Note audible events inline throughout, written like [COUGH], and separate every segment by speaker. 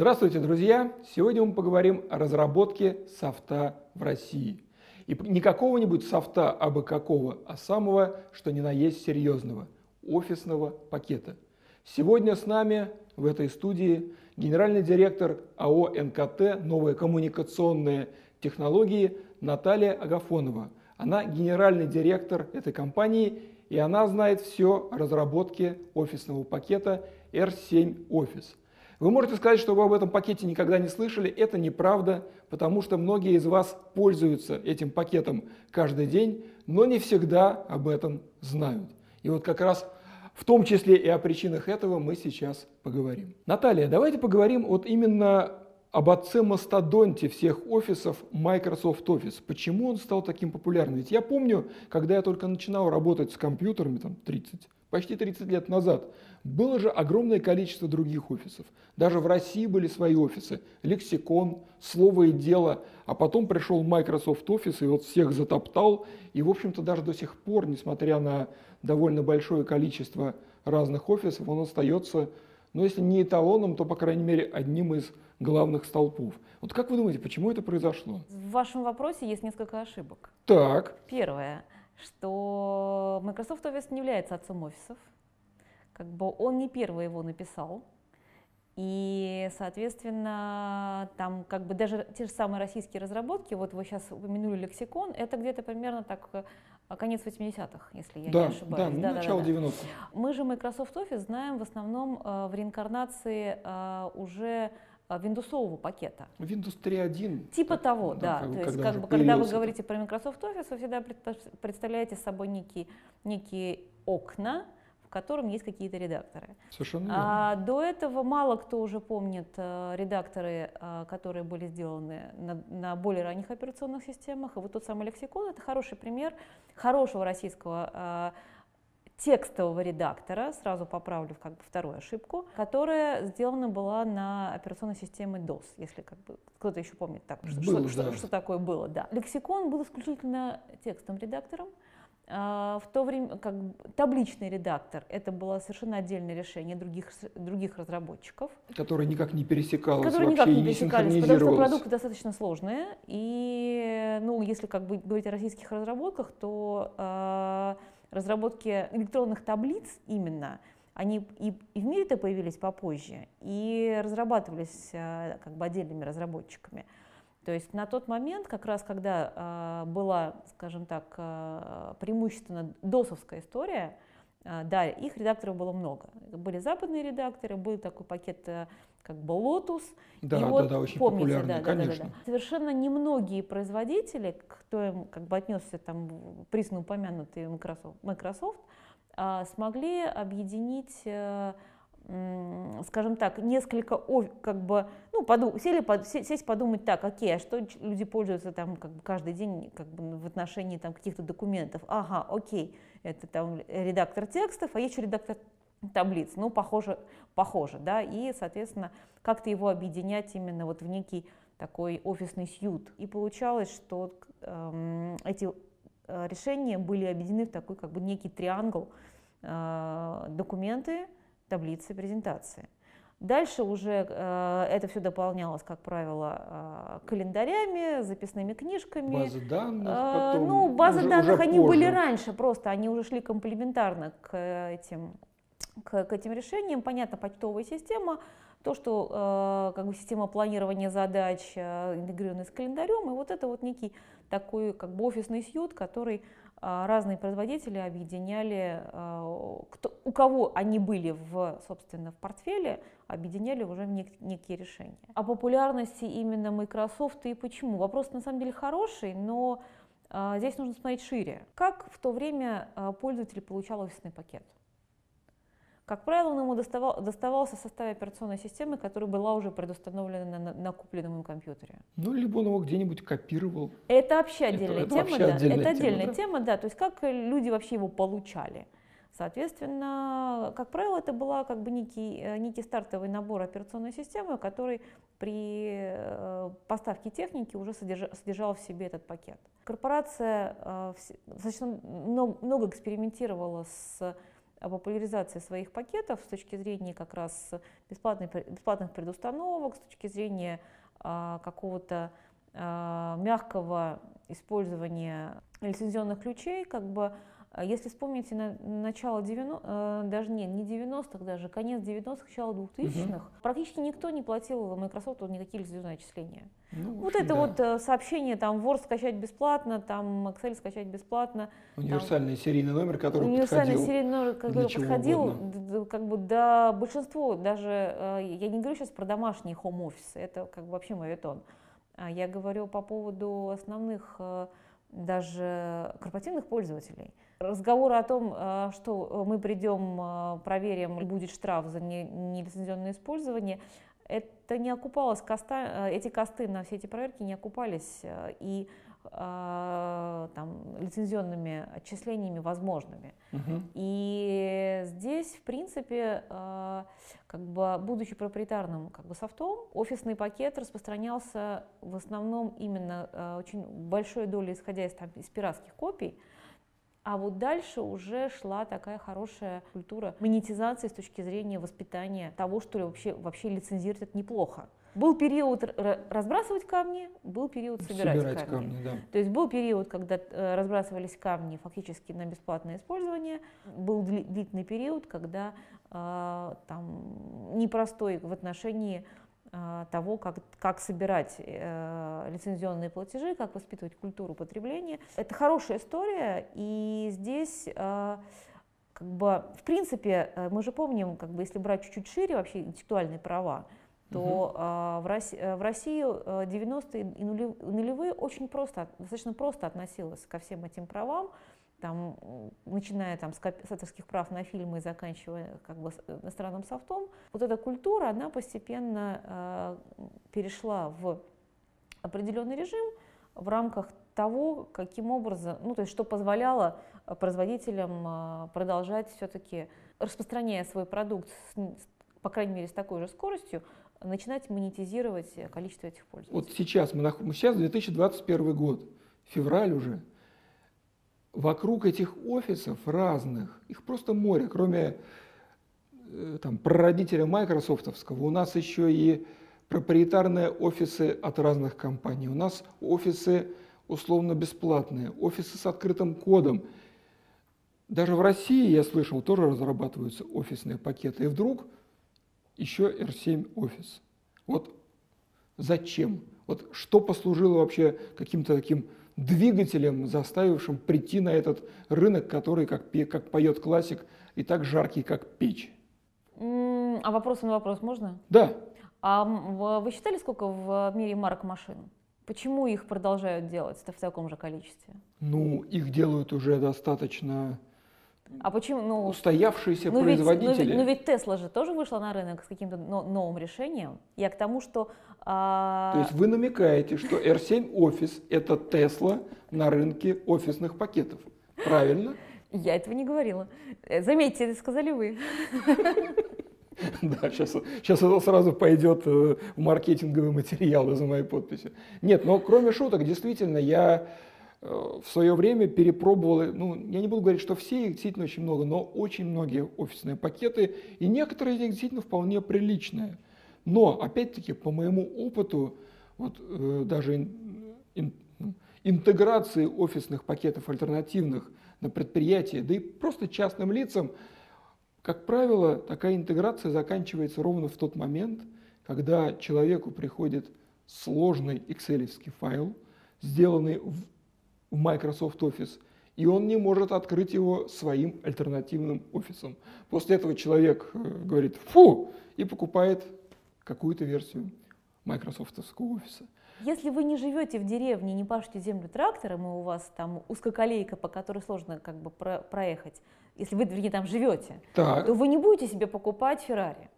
Speaker 1: Здравствуйте, друзья! Сегодня мы поговорим о разработке софта в России. И не какого-нибудь софта, а бы какого, а самого, что ни на есть серьезного, офисного пакета. Сегодня с нами в этой студии генеральный директор АО «НКТ. Новые коммуникационные технологии» Наталья Агафонова. Она генеральный директор этой компании, и она знает все о разработке офисного пакета R7 Office. Вы можете сказать, что вы об этом пакете никогда не слышали. Это неправда, потому что многие из вас пользуются этим пакетом каждый день, но не всегда об этом знают. И вот как раз в том числе и о причинах этого мы сейчас поговорим. Наталья, давайте поговорим вот именно об отце-мастодонте всех офисов Microsoft Office. Почему он стал таким популярным? Ведь я помню, когда я только начинал работать с компьютерами, там 30, почти 30 лет назад, было же огромное количество других офисов. Даже в России были свои офисы. Лексикон, слово и дело. А потом пришел Microsoft Office и вот всех затоптал. И, в общем-то, даже до сих пор, несмотря на довольно большое количество разных офисов, он остается, ну, если не эталоном, то, по крайней мере, одним из главных столпов. Вот как вы думаете, почему это произошло?
Speaker 2: В вашем вопросе есть несколько ошибок.
Speaker 1: Так.
Speaker 2: Первое, что Microsoft Office не является отцом офисов. Как бы он не первый его написал. И, соответственно, там как бы даже те же самые российские разработки, вот вы сейчас упомянули лексикон, это где-то примерно так э, конец 80-х, если я
Speaker 1: да,
Speaker 2: не ошибаюсь.
Speaker 1: Да, да, начало да, 90-х.
Speaker 2: Мы же Microsoft Office знаем в основном э, в реинкарнации э, уже виндусового пакета.
Speaker 1: Windows 3.1.
Speaker 2: Типа так, того, да. да. То есть, как бы, когда вы говорите про Microsoft Office, вы всегда представляете собой некие, некие окна, в котором есть какие-то редакторы.
Speaker 1: Совершенно
Speaker 2: верно. А, до этого мало кто уже помнит а, редакторы, а, которые были сделаны на, на более ранних операционных системах. И вот тот самый лексикон – это хороший пример хорошего российского а, текстового редактора, сразу поправлю как бы вторую ошибку, которая сделана была на операционной системе DOS, если как бы кто-то еще помнит так, что,
Speaker 1: было,
Speaker 2: что,
Speaker 1: да.
Speaker 2: что, что такое было. Да. Лексикон был исключительно текстовым редактором, а, в то время как табличный редактор это было совершенно отдельное решение других, других разработчиков.
Speaker 1: Которое никак не пересекалось
Speaker 2: Которые
Speaker 1: никак
Speaker 2: не пересекались, потому что продукты достаточно сложные. И ну, если как бы говорить о российских разработках, то э, разработки электронных таблиц именно, они и, и в мире-то появились попозже, и разрабатывались э, как бы отдельными разработчиками. То есть на тот момент, как раз когда э, была, скажем так, э, преимущественно досовская история, э, да, их редакторов было много. Были западные редакторы, был такой пакет э, как бы Lotus.
Speaker 1: Да,
Speaker 2: и
Speaker 1: да,
Speaker 2: вот,
Speaker 1: да, очень
Speaker 2: помните,
Speaker 1: популярный,
Speaker 2: да,
Speaker 1: конечно.
Speaker 2: Да, да, да. Совершенно немногие производители, кто им как бы отнесся там присно упомянутый Microsoft, э, смогли объединить э, скажем так, несколько, как бы, ну, поду, сели, под, сесть подумать так, окей, а что люди пользуются там как бы каждый день как бы в отношении там каких-то документов? Ага, окей, это там редактор текстов, а есть еще редактор таблиц, ну, похоже, похоже, да, и, соответственно, как-то его объединять именно вот в некий такой офисный сьют. И получалось, что э, эти э, решения были объединены в такой как бы некий триангл э, документы, таблицы презентации. Дальше уже э, это все дополнялось, как правило, э, календарями, записными книжками.
Speaker 1: Базы данных. Э, потом,
Speaker 2: ну, базы
Speaker 1: уже,
Speaker 2: данных
Speaker 1: уже
Speaker 2: они
Speaker 1: позже.
Speaker 2: были раньше, просто они уже шли комплементарно к этим, к, к этим решениям. Понятно, почтовая система, то, что э, как бы система планирования задач э, интегрирована с календарем, и вот это вот некий такой как бы офисный сьют, который а, разные производители объединяли, а, кто, у кого они были в, собственно, в портфеле, объединяли уже в нек, некие решения. О популярности именно Microsoft и почему? Вопрос на самом деле хороший, но а, здесь нужно смотреть шире. Как в то время пользователь получал офисный пакет? Как правило, он ему доставал, доставался в составе операционной системы, которая была уже предустановлена на, на купленном им компьютере.
Speaker 1: Ну, либо он его где-нибудь копировал.
Speaker 2: Это вообще отдельная это, тема,
Speaker 1: это вообще
Speaker 2: да.
Speaker 1: Отдельная
Speaker 2: это отдельная
Speaker 1: тема,
Speaker 2: тема, да. То есть как люди вообще его получали. Соответственно, как правило, это была как бы некий, э, некий стартовый набор операционной системы, который при э, поставке техники уже содержал, содержал в себе этот пакет. Корпорация э, достаточно много экспериментировала с популяризации своих пакетов с точки зрения как раз бесплатных, бесплатных предустановок, с точки зрения а, какого-то а, мягкого использования лицензионных ключей, как бы если вспомните на, начало 90 э, даже не, не 90-х даже, конец 90-х, начало 2000-х, угу. практически никто не платил Microsoft никакие лицензионные отчисления. Ну, вот общем, это да. вот э, сообщение, там, Word скачать бесплатно, там, Excel скачать бесплатно.
Speaker 1: Универсальный там, серийный номер, который
Speaker 2: универсальный подходил серийный номер, который подходил как бы до большинства, даже, э, я не говорю сейчас про домашние хом-офисы, это как бы вообще мой тон. А я говорю по поводу основных даже корпоративных пользователей. Разговоры о том, э, что мы придем, э, проверим, будет штраф за нелицензионное использование, это не окупалось, коста, эти косты на все эти проверки не окупались и там, лицензионными отчислениями возможными. Угу. И здесь, в принципе, как бы, будучи проприетарным как бы, софтом, офисный пакет распространялся в основном именно э, очень большой долей, исходя из, там, из пиратских копий, а вот дальше уже шла такая хорошая культура монетизации с точки зрения воспитания того, что ли вообще, вообще лицензировать это неплохо. Был период разбрасывать камни, был период собирать, собирать камни. камни да. То есть был период, когда э, разбрасывались камни фактически на бесплатное использование, был длительный период, когда э, там непростой в отношении того, как, как собирать э, лицензионные платежи, как воспитывать культуру потребления. Это хорошая история, и здесь э, как бы, в принципе, э, мы же помним, как бы, если брать чуть-чуть шире вообще интеллектуальные права, то угу. в, России, э, в России 90-е и нулевые очень просто, достаточно просто относилась ко всем этим правам, там, начиная там, с, с авторских прав на фильмы и заканчивая как бы, иностранным софтом, вот эта культура, она постепенно э, перешла в определенный режим в рамках того, каким образом, ну, то есть что позволяло производителям продолжать все-таки, распространяя свой продукт, с, по крайней мере, с такой же скоростью, начинать монетизировать количество этих пользователей.
Speaker 1: Вот сейчас, мы, мы сейчас 2021 год, февраль уже, вокруг этих офисов разных, их просто море, кроме э, там, прародителя майкрософтовского, у нас еще и проприетарные офисы от разных компаний, у нас офисы условно бесплатные, офисы с открытым кодом. Даже в России, я слышал, тоже разрабатываются офисные пакеты. И вдруг еще R7 офис. Вот зачем? Вот что послужило вообще каким-то таким двигателем, заставившим прийти на этот рынок, который, как, как поет классик, и так жаркий, как печь?
Speaker 2: А вопрос на вопрос можно?
Speaker 1: Да.
Speaker 2: А вы считали, сколько в мире марок машин? Почему их продолжают делать в таком же количестве?
Speaker 1: Ну, их делают уже достаточно
Speaker 2: а почему? Ну,
Speaker 1: устоявшиеся ну, производители.
Speaker 2: но, ведь, Тесла же тоже вышла на рынок с каким-то новым решением. Я к тому, что...
Speaker 1: А... То есть вы намекаете, что R7 офис – это Тесла на рынке офисных пакетов. Правильно?
Speaker 2: Я этого не говорила. Э, заметьте, это сказали вы. [LAUGHS]
Speaker 1: Да, сейчас, сейчас это сразу пойдет э, в маркетинговый материал из-за моей подписи. Нет, но кроме шуток, действительно, я в свое время перепробовал, ну, я не буду говорить, что все, их действительно очень много, но очень многие офисные пакеты, и некоторые из них действительно вполне приличные. Но, опять-таки, по моему опыту, вот э, даже ин, ин, интеграции офисных пакетов альтернативных на предприятии, да и просто частным лицам, как правило, такая интеграция заканчивается ровно в тот момент, когда человеку приходит сложный excel файл, сделанный в в Microsoft Office, и он не может открыть его своим альтернативным офисом. После этого человек э, говорит «фу» и покупает какую-то версию Microsoftовского офиса.
Speaker 2: Если вы не живете в деревне, не пашете землю трактором, и у вас там узкоколейка, по которой сложно как бы про проехать, если вы, вернее, там живете, так. то вы не будете себе покупать Феррари.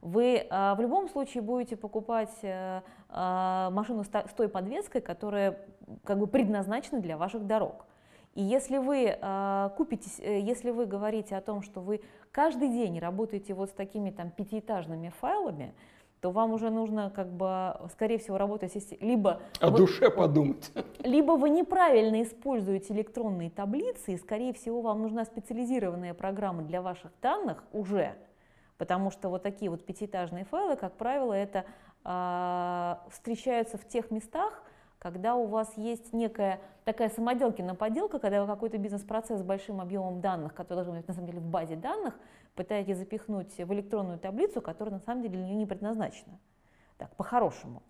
Speaker 2: Вы а, в любом случае будете покупать а, а, машину с, с той подвеской, которая как бы предназначена для ваших дорог. И если вы а, купите, э, если вы говорите о том, что вы каждый день работаете вот с такими там пятиэтажными файлами, то то вам уже нужно, как бы, скорее всего, работать либо...
Speaker 1: О
Speaker 2: вы,
Speaker 1: душе подумать. [LAUGHS]
Speaker 2: Либо вы неправильно используете электронные таблицы, и, скорее всего, вам нужна специализированная программа для ваших данных уже, потому что вот такие вот пятиэтажные файлы, как правило, это э, встречаются в тех местах, когда у вас есть некая такая самоделкина поделка, когда вы какой-то бизнес-процесс с большим объемом данных, который должен быть на самом деле в базе данных, пытаетесь запихнуть в электронную таблицу, которая на самом деле для нее не предназначена. Так, по-хорошему.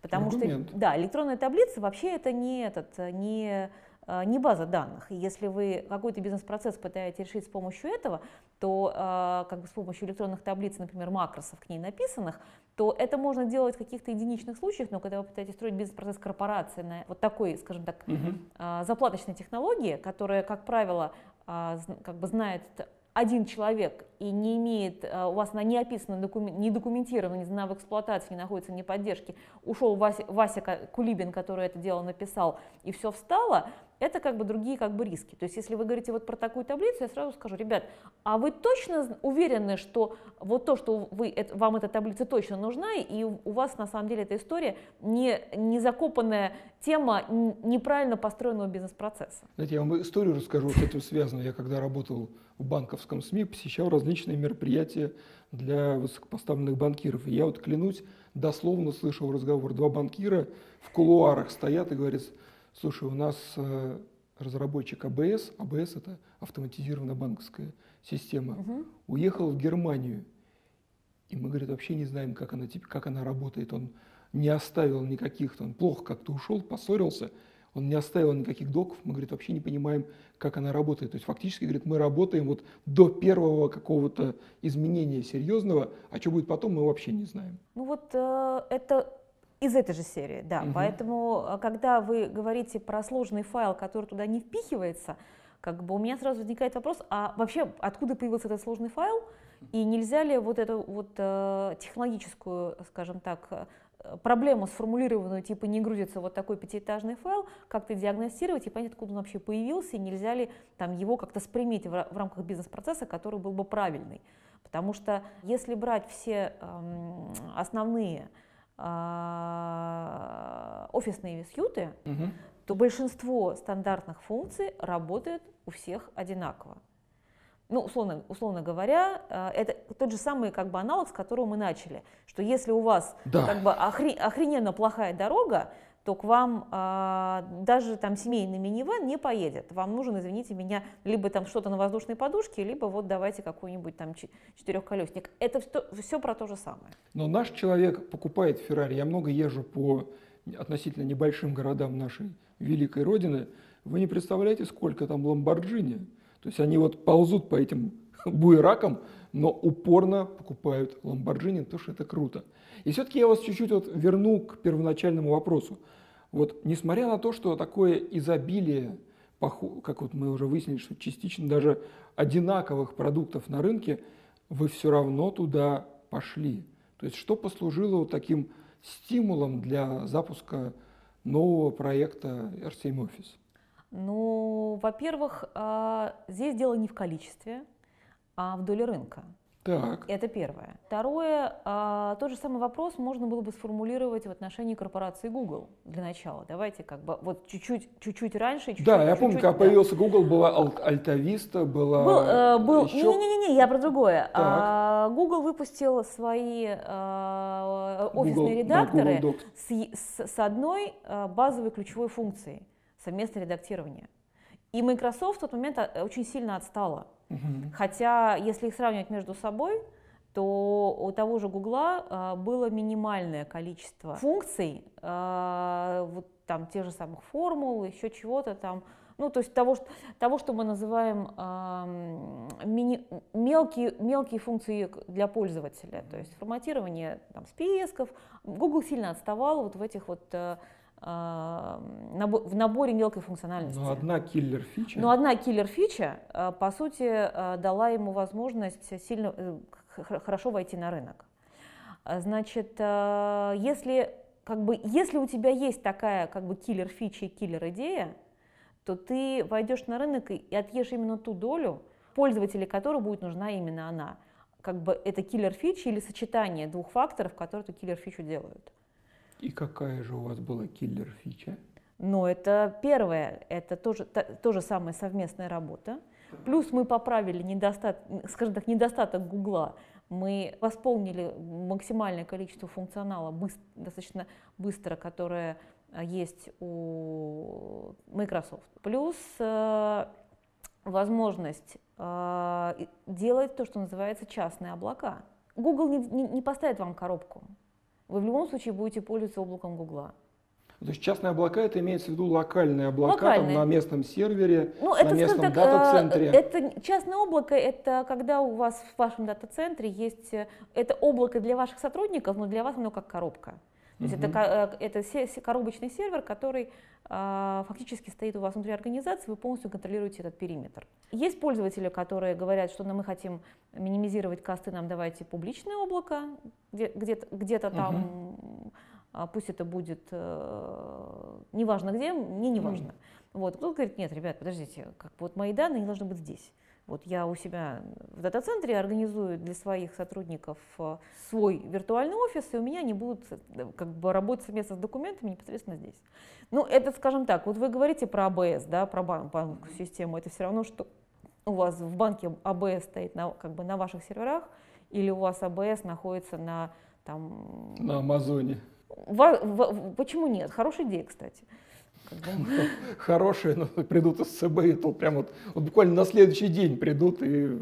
Speaker 2: Потому Аргумент. что, да, электронная таблица вообще это не этот, не Э, не база данных. И если вы какой-то бизнес-процесс пытаетесь решить с помощью этого, то э, как бы с помощью электронных таблиц, например, макросов к ней написанных, то это можно делать в каких-то единичных случаях, но когда вы пытаетесь строить бизнес-процесс корпорации на вот такой, скажем так, угу. заплаточной технологии, которая, как правило, как бы знает один человек и не имеет, у вас она не описана, не документирована, не знана в эксплуатации, не находится не поддержки, ушел Вася, Вася Кулибин, который это дело написал, и все встало, это как бы другие как бы риски. То есть если вы говорите вот про такую таблицу, я сразу скажу, ребят, а вы точно уверены, что вот то, что вы, это, вам эта таблица точно нужна, и у вас на самом деле эта история не, не закопанная тема неправильно построенного бизнес-процесса?
Speaker 1: Знаете, я вам историю расскажу с этим связано. Я когда работал в банковском СМИ, посещал различные мероприятия для высокопоставленных банкиров. И я вот клянусь, дословно слышал разговор. Два банкира в кулуарах стоят и говорят, Слушай, у нас э, разработчик АБС, АБС это автоматизированная банковская система, угу. уехал в Германию. И мы, говорит, вообще не знаем, как она, как она работает. Он не оставил никаких, он плохо как-то ушел, поссорился, он не оставил никаких доков, мы, говорит, вообще не понимаем, как она работает. То есть фактически, говорит, мы работаем вот до первого какого-то изменения серьезного, а что будет потом, мы вообще не знаем.
Speaker 2: Ну вот э, это из этой же серии, да. Угу. Поэтому, а, когда вы говорите про сложный файл, который туда не впихивается, как бы у меня сразу возникает вопрос, а вообще откуда появился этот сложный файл? И нельзя ли вот эту вот э, технологическую, скажем так, э, проблему сформулированную, типа не грузится вот такой пятиэтажный файл, как-то диагностировать и понять, откуда он вообще появился, и нельзя ли там его как-то спрямить в, в рамках бизнес-процесса, который был бы правильный. Потому что если брать все э, основные офисные висьюты, угу. то большинство стандартных функций работает у всех одинаково. Ну, условно, условно говоря, а, это тот же самый как бы аналог, с которого мы начали, что если у вас да. как бы охрененно плохая дорога, то к вам а, даже там семейный минивэн не поедет. Вам нужен, извините меня, либо там что-то на воздушной подушке, либо вот давайте какой-нибудь там четырехколесник. Это все, все про то же самое.
Speaker 1: Но наш человек покупает Феррари. Я много езжу по относительно небольшим городам нашей великой родины. Вы не представляете, сколько там Ламборджини. То есть они вот ползут по этим [LAUGHS] буеракам, но упорно покупают Ламборджини, потому что это круто. И все-таки я вас чуть-чуть вот верну к первоначальному вопросу. Вот несмотря на то, что такое изобилие, как вот мы уже выяснили, что частично даже одинаковых продуктов на рынке, вы все равно туда пошли. То есть что послужило вот таким стимулом для запуска нового проекта R7 Office?
Speaker 2: Ну, во-первых, а, здесь дело не в количестве, а в доле рынка.
Speaker 1: Так.
Speaker 2: Это первое. Второе, а, тот же самый вопрос можно было бы сформулировать в отношении корпорации Google для начала. Давайте как бы вот чуть-чуть, чуть-чуть раньше. Чуть-чуть,
Speaker 1: да, я помню, когда да. появился Google, была Альтависта, была
Speaker 2: был, э, был... еще... Не-не-не, я про другое. А, Google выпустил свои а, офисные Google, редакторы да, с, с, с одной а, базовой ключевой функцией – совместное редактирование. И Microsoft в тот момент а, очень сильно отстала. Угу. Хотя, если их сравнивать между собой, то у того же Гугла э, было минимальное количество функций, э, вот там тех же самых формул, еще чего-то там, ну, то есть того, что, того, что мы называем мини, мелкие, мелкие функции для пользователя, то есть форматирование там, списков. Google сильно отставал вот в этих вот э, а, в наборе мелкой функциональности.
Speaker 1: Но одна киллер-фича.
Speaker 2: Но одна киллер-фича, а, по сути, а, дала ему возможность сильно, э, хорошо войти на рынок. Значит, если, как бы, если у тебя есть такая как бы киллер-фича и киллер-идея, то ты войдешь на рынок и отъешь именно ту долю, пользователей которой будет нужна именно она. как бы это киллер фичи или сочетание двух факторов, которые эту киллер фичу делают.
Speaker 1: И какая же у вас была киллер фича?
Speaker 2: Но это первое, это тоже, то, тоже самая совместная работа. Плюс мы поправили недостаток, скажем так, недостаток Гугла. Мы восполнили максимальное количество функционала быстро, достаточно быстро, которое э, есть у Microsoft. Плюс э, возможность э, делать то, что называется частные облака. Google не, не, не поставит вам коробку. Вы в любом случае будете пользоваться облаком Гугла.
Speaker 1: То есть частные облака это имеется в виду локальные облака локальные. Там, на местном сервере, ну, это, на местном
Speaker 2: дата-центре. Это частное облако это когда у вас в вашем дата-центре есть э, это облако для ваших сотрудников, но для вас оно как коробка. То есть угу. это, э, это коробочный сервер, который а, фактически стоит у вас внутри организации, вы полностью контролируете этот периметр. Есть пользователи, которые говорят, что ну, мы хотим минимизировать косты, нам давайте публичное облако, где, где-то, где-то угу. там а пусть это будет э, неважно где, мне не важно. Mm. Вот. Кто говорит, нет, ребят, подождите, как вот мои данные не должны быть здесь. Вот я у себя в дата-центре организую для своих сотрудников э, свой виртуальный офис, и у меня они будут э, как бы работать совместно с документами непосредственно здесь. Ну, это, скажем так, вот вы говорите про АБС, да, про банк, банковскую систему, это все равно, что у вас в банке АБС стоит на, как бы на ваших серверах, или у вас АБС находится на там...
Speaker 1: На Амазоне.
Speaker 2: Во, во, почему нет? Хорошая идея, кстати. [LAUGHS]
Speaker 1: Хорошие, но придут из СБ, и то прям вот, вот буквально на следующий день придут, и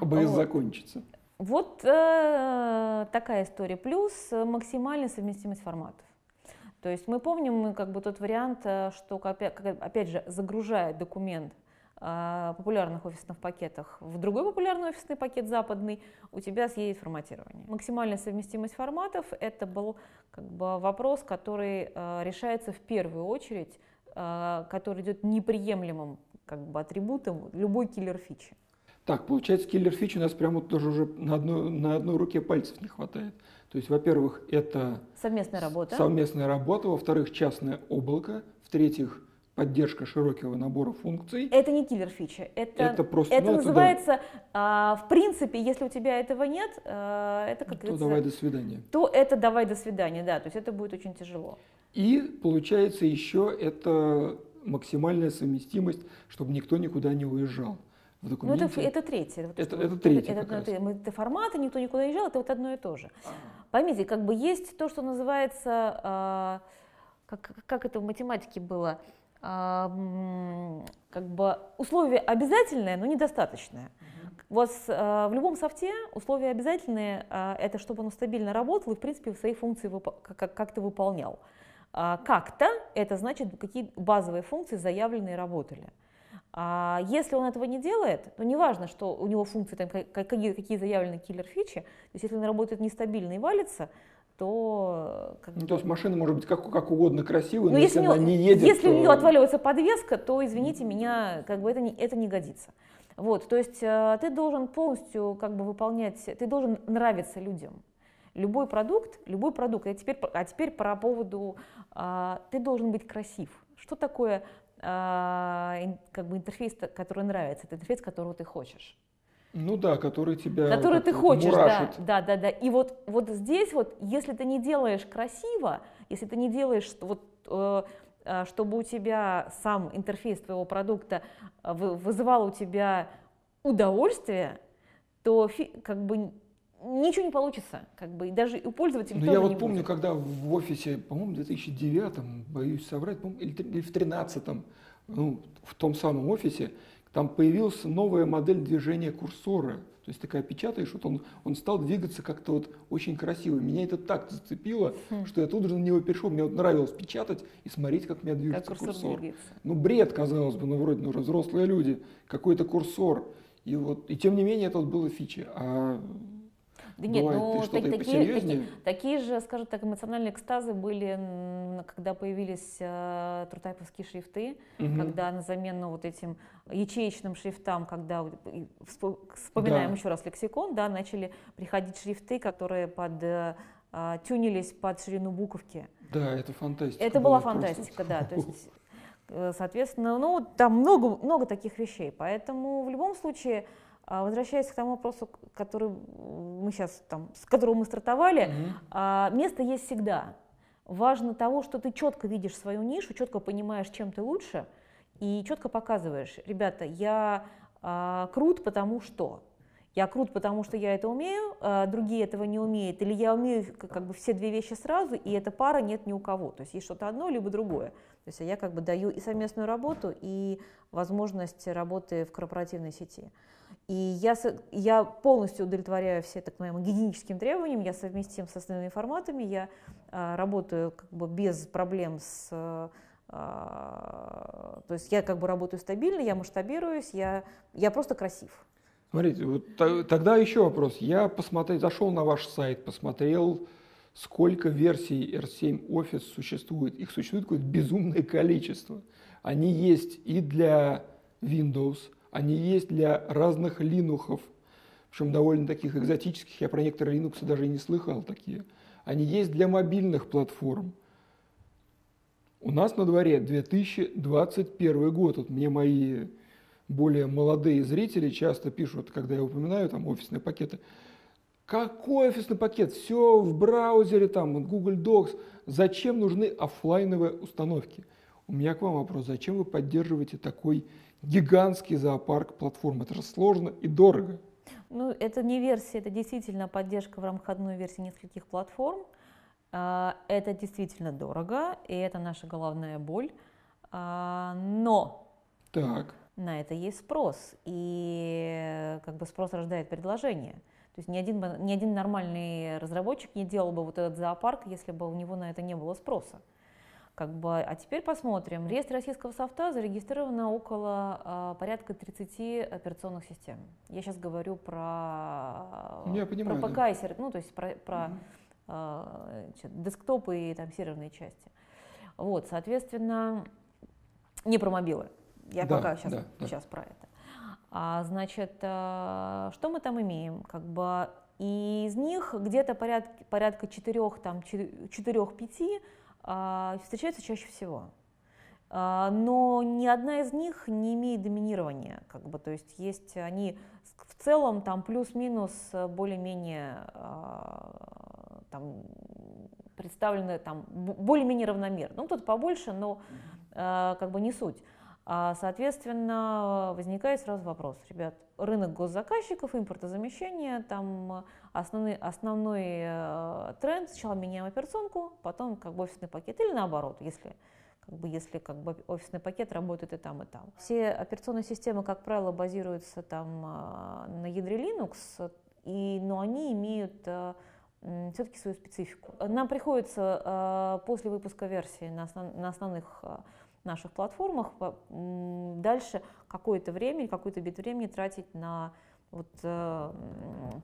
Speaker 1: АБС вот. закончится.
Speaker 2: Вот э, такая история. Плюс максимальная совместимость форматов. То есть мы помним как бы тот вариант, э, что опять же загружая документ популярных офисных пакетах в другой популярный офисный пакет западный, у тебя съедет форматирование. Максимальная совместимость форматов – это был как бы, вопрос, который э, решается в первую очередь, э, который идет неотъемлемым как бы, атрибутом любой киллер-фичи.
Speaker 1: Так, получается, киллер-фич у нас прямо тоже уже на одной, на одной руке пальцев не хватает. То есть, во-первых, это
Speaker 2: совместная работа.
Speaker 1: Совместная работа, во-вторых, частное облако, в-третьих, поддержка широкого набора функций.
Speaker 2: Это не киллер фича, это, это, просто, это ну, называется, это, да. а, в принципе, если у тебя этого нет, а, это как
Speaker 1: То давай до свидания.
Speaker 2: То это давай до свидания, да, то есть это будет очень тяжело.
Speaker 1: И получается еще это максимальная совместимость, чтобы никто никуда не уезжал.
Speaker 2: В документе. Ну, это, это третье.
Speaker 1: Вот, это, это третье. Это,
Speaker 2: это, это, это форматы, никто никуда не уезжал, это вот одно и то же. А. Поймите, как бы есть то, что называется, а, как, как это в математике было, как бы условие обязательное, но недостаточное. У вас э, в любом софте условия обязательные э, это чтобы он стабильно работал и в принципе свои функции как-то выполнял. А как-то это значит, какие базовые функции заявленные работали. А если он этого не делает, то неважно, что у него функции, там, какие, какие заявлены киллер-фичи, то есть если он работает нестабильно и валится, то...
Speaker 1: Как ну, бы... То есть машина может быть как, как угодно красивой, но, но если, если она не едет,
Speaker 2: Если то... у нее отваливается подвеска, то, извините меня, как бы это не, это не годится. Вот, то есть э, ты должен полностью как бы выполнять, ты должен нравиться людям. Любой продукт, любой продукт. А теперь, а теперь про поводу, а, ты должен быть красив. Что такое а, как бы интерфейс, который нравится? Это интерфейс, которого ты хочешь.
Speaker 1: Ну да, который тебя
Speaker 2: который ты хочешь, да, да, да, да. И вот, вот здесь вот, если ты не делаешь красиво, если ты не делаешь вот, э, э чтобы у тебя сам интерфейс твоего продукта э, вызывал у тебя удовольствие, то как бы ничего не получится, как бы, и даже у пользователя
Speaker 1: Ну, я вот помню, будет. когда в офисе, по-моему, в 2009, боюсь соврать, или в 2013, ну, в том самом офисе, там появилась новая модель движения курсора. То есть такая печатаешь, вот он, он стал двигаться как-то вот очень красиво. Меня это так зацепило, хм. что я тут же на него перешел. Мне вот нравилось печатать и смотреть, как меня движется как курсор. курсор. Двигается. Ну бред, казалось бы, ну вроде ну, взрослые люди, какой-то курсор. И вот, и тем не менее это вот было фичи. А
Speaker 2: да нет, ну так, такие, такие, такие же, скажем так, эмоциональные экстазы были, когда появились э, трутайповские шрифты, угу. когда на замену вот этим ячеечным шрифтам, когда вспоминаем да. еще раз лексикон, да, начали приходить шрифты, которые под э, тюнились под ширину буковки.
Speaker 1: Да, это фантастика.
Speaker 2: Это была фантастика, просто. да. То есть, [LAUGHS] э, соответственно, ну, там много, много таких вещей. Поэтому в любом случае А возвращаясь к тому вопросу, который мы сейчас там, с которого мы стартовали, mm-hmm. место есть всегда. Важно того, что ты четко видишь свою нишу, четко понимаешь, чем ты лучше, и четко показываешь, ребята, я а, крут, потому что я крут, потому что я это умею, а другие этого не умеют, или я умею как бы все две вещи сразу, и эта пара нет ни у кого. То есть есть что-то одно, либо другое. То есть я как бы даю и совместную работу, и возможность работы в корпоративной сети. И я, я полностью удовлетворяю все так моим гигиеническим требованиям, я совместим с основными форматами, я а, работаю как бы без проблем с а, то есть я как бы работаю стабильно, я масштабируюсь, я, я просто красив.
Speaker 1: Смотрите, вот тогда еще вопрос. Я посмотрел, зашел на ваш сайт, посмотрел, сколько версий R7 Office существует. Их существует какое-то безумное количество. Они есть и для Windows, они есть для разных линухов, причем довольно таких экзотических, я про некоторые Linux даже и не слыхал такие. Они есть для мобильных платформ. У нас на дворе 2021 год. Вот мне мои более молодые зрители часто пишут, когда я упоминаю там офисные пакеты, какой офисный пакет? Все в браузере, там, Google Docs. Зачем нужны офлайновые установки? У меня к вам вопрос. Зачем вы поддерживаете такой гигантский зоопарк платформ? Это же сложно и дорого.
Speaker 2: Ну, это не версия, это действительно поддержка в рамках одной версии нескольких платформ. А, это действительно дорого, и это наша головная боль. А, но
Speaker 1: так
Speaker 2: на это есть спрос, и как бы спрос рождает предложение. То есть ни один, ни один нормальный разработчик не делал бы вот этот зоопарк, если бы у него на это не было спроса. Как бы, а теперь посмотрим. В реестре российского софта зарегистрировано около а, порядка 30 операционных систем. Я сейчас говорю про,
Speaker 1: Я понимаю,
Speaker 2: про ПК да. и сервер, ну то есть про, про угу. а, десктопы и там серверные части. Вот, соответственно, не про мобилы. Я да, пока сейчас, да, сейчас про это. А, значит, э, что мы там имеем? Как бы из них где-то порядка, порядка 4, там, 4-5 а, встречаются чаще всего. А, но ни одна из них не имеет доминирования. Как бы, то есть есть они в целом там плюс-минус более-менее а, там, представлены там более-менее равномерно. Ну, тут побольше, но а, как бы не суть. А, соответственно, возникает сразу вопрос, ребят, рынок госзаказчиков, импортозамещения, там основной, основной э, тренд, сначала меняем операционку, потом как бы офисный пакет, или наоборот, если как бы, если как бы офисный пакет работает и там, и там. Все операционные системы, как правило, базируются там а, на ядре Linux, и, но они имеют э, все-таки свою специфику. Нам приходится э, после выпуска версии на, основ, на основных наших платформах, дальше какое-то время, какой-то бит времени тратить на вот, э,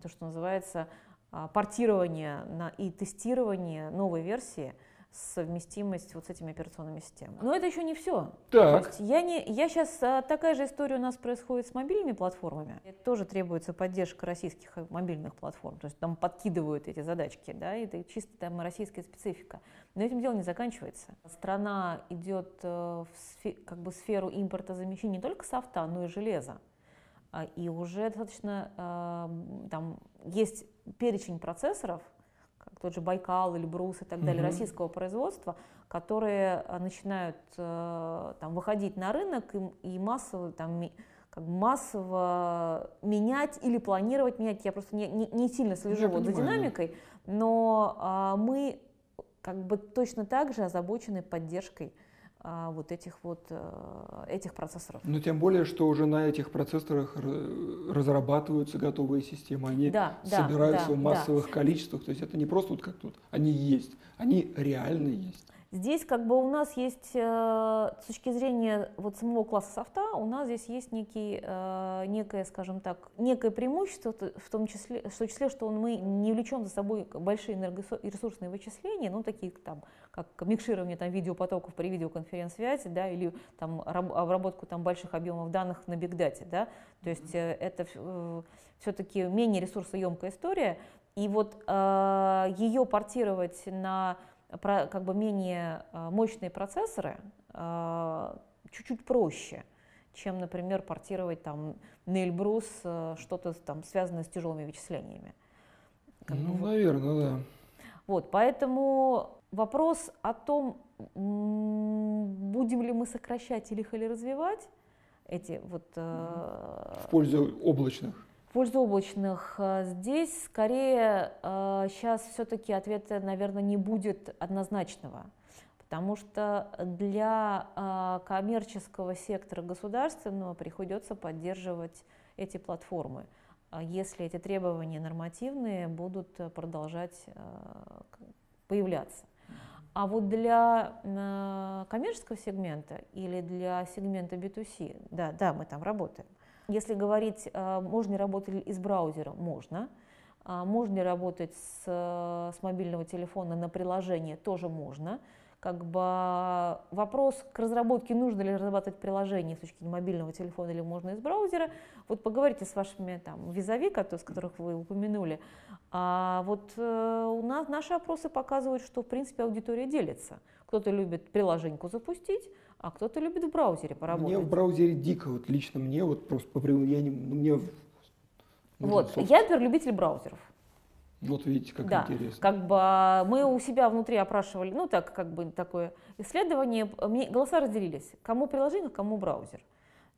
Speaker 2: то, что называется а, портирование на, и тестирование новой версии – совместимость вот с этими операционными системами. Но это еще не все.
Speaker 1: Так.
Speaker 2: Я, не, я сейчас, а, такая же история у нас происходит с мобильными платформами. Это тоже требуется поддержка российских э, мобильных платформ. То есть там подкидывают эти задачки, да, это чисто там российская специфика. Но этим дело не заканчивается. Страна идет э, в сфе, как бы сферу импорта замещения не только софта, но и железа. А, и уже достаточно э, там есть перечень процессоров, как тот же Байкал или Брус и так далее, угу. российского производства, которые э, начинают там, выходить на рынок и, и массово там, как массово менять или планировать менять. Я просто не, не, не сильно слежу вот за динамикой, но а, мы как бы точно так же озабочены поддержкой а, вот этих вот э, этих процессоров.
Speaker 1: Но тем более, что уже на этих процессорах разрабатываются готовые системы, они да, собираются да, в массовых да. количествах, то есть это не просто вот как тут, они есть, они реально есть.
Speaker 2: Здесь как бы у нас есть, э, с точки зрения вот самого класса софта, у нас здесь есть некий, э, некое, скажем так, некое преимущество, в том числе, в том числе, что мы не влечем за собой большие энергоресурсные вычисления, ну, такие там, как микширование там, видеопотоков при видеоконференц-связи, да, или там, обработку там, больших объемов данных на бигдате, да, то есть э, это все-таки менее ресурсоемкая история, и вот ее портировать на про, как бы менее а, мощные процессоры а, чуть-чуть проще, чем, например, портировать там на Эльбрус э, что-то там связанное с тяжелыми вычислениями.
Speaker 1: Как ну, бы, наверное, да.
Speaker 2: Вот, поэтому вопрос о том, будем ли мы сокращать или их или развивать, эти вот...
Speaker 1: Э, в пользу облачных.
Speaker 2: В пользу облачных. Э, здесь скорее э, сейчас все-таки ответа, наверное, не будет однозначного. Потому что для э, коммерческого сектора государственного приходится поддерживать эти платформы, э, если эти требования нормативные будут продолжать э, появляться. А вот для э, коммерческого сегмента или для сегмента B2C, да, да, мы там работаем. Если говорить, э, можно ли работать из браузера, можно. А можно ли работать с, с мобильного телефона на приложение, тоже можно как бы вопрос к разработке, нужно ли разрабатывать приложение с точки зрения мобильного телефона или можно из браузера. Вот поговорите с вашими там визави, с которых вы упомянули. А вот э, у нас наши опросы показывают, что в принципе аудитория делится. Кто-то любит приложеньку запустить, а кто-то любит в браузере поработать.
Speaker 1: Мне в браузере дико, вот лично мне вот просто по я не, ну, мне
Speaker 2: вот, софт. я, например, любитель браузеров.
Speaker 1: Вот видите, как
Speaker 2: да,
Speaker 1: интересно.
Speaker 2: Как бы а, мы у себя внутри опрашивали, ну так как бы такое исследование, мне, голоса разделились, кому приложение, кому браузер.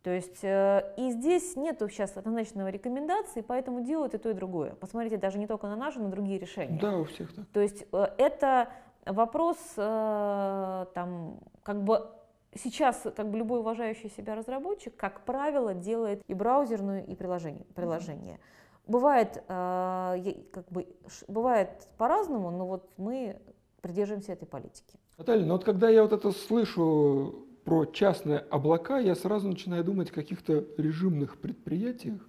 Speaker 2: То есть э, и здесь нету сейчас однозначного рекомендации, поэтому делают и то, и другое. Посмотрите даже не только на наши, но и другие решения.
Speaker 1: Да, у всех так.
Speaker 2: То есть э, это вопрос э, там как бы сейчас как бы любой уважающий себя разработчик, как правило, делает и браузерную, и приложение. приложение. Mm-hmm. Бывает, э, как бы, бывает по-разному, но вот мы придерживаемся этой политики.
Speaker 1: Наталья, ну вот когда я вот это слышу про частные облака, я сразу начинаю думать о каких-то режимных предприятиях,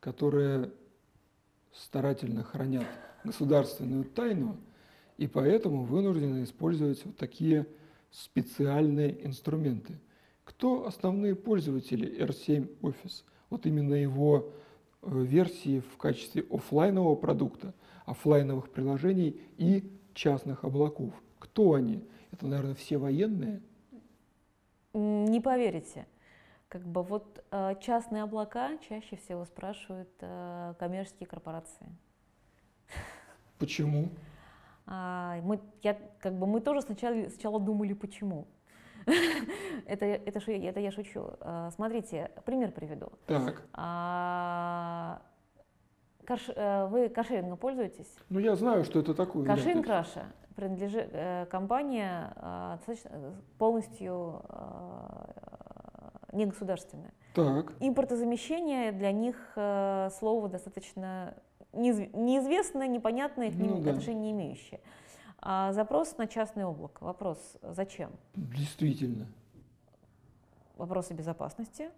Speaker 1: которые старательно хранят государственную тайну, и поэтому вынуждены использовать вот такие специальные инструменты. Кто основные пользователи R7 Office? Вот именно его Э, версии в качестве офлайнового продукта, офлайновых приложений и частных облаков. Кто они? Это, наверное, все военные?
Speaker 2: Не поверите. Как бы вот э, частные облака чаще всего спрашивают э, коммерческие корпорации.
Speaker 1: Почему?
Speaker 2: А, мы, я, как бы мы тоже сначала, сначала думали, почему. [LAUGHS] это, это, это я шучу. А, смотрите, пример приведу.
Speaker 1: Так.
Speaker 2: А, карш, э, вы каршерингом пользуетесь?
Speaker 1: Ну, я знаю, что это такое.
Speaker 2: Каршеринг да, Раша принадлежит э, компания а, полностью негосударственная.
Speaker 1: Так.
Speaker 2: Импортозамещение для них э, слово достаточно неизвестное, непонятное, к ним ну, да. отношения не имеющее. А запрос на частное облако. Вопрос, зачем?
Speaker 1: Действительно.
Speaker 2: Вопросы безопасности.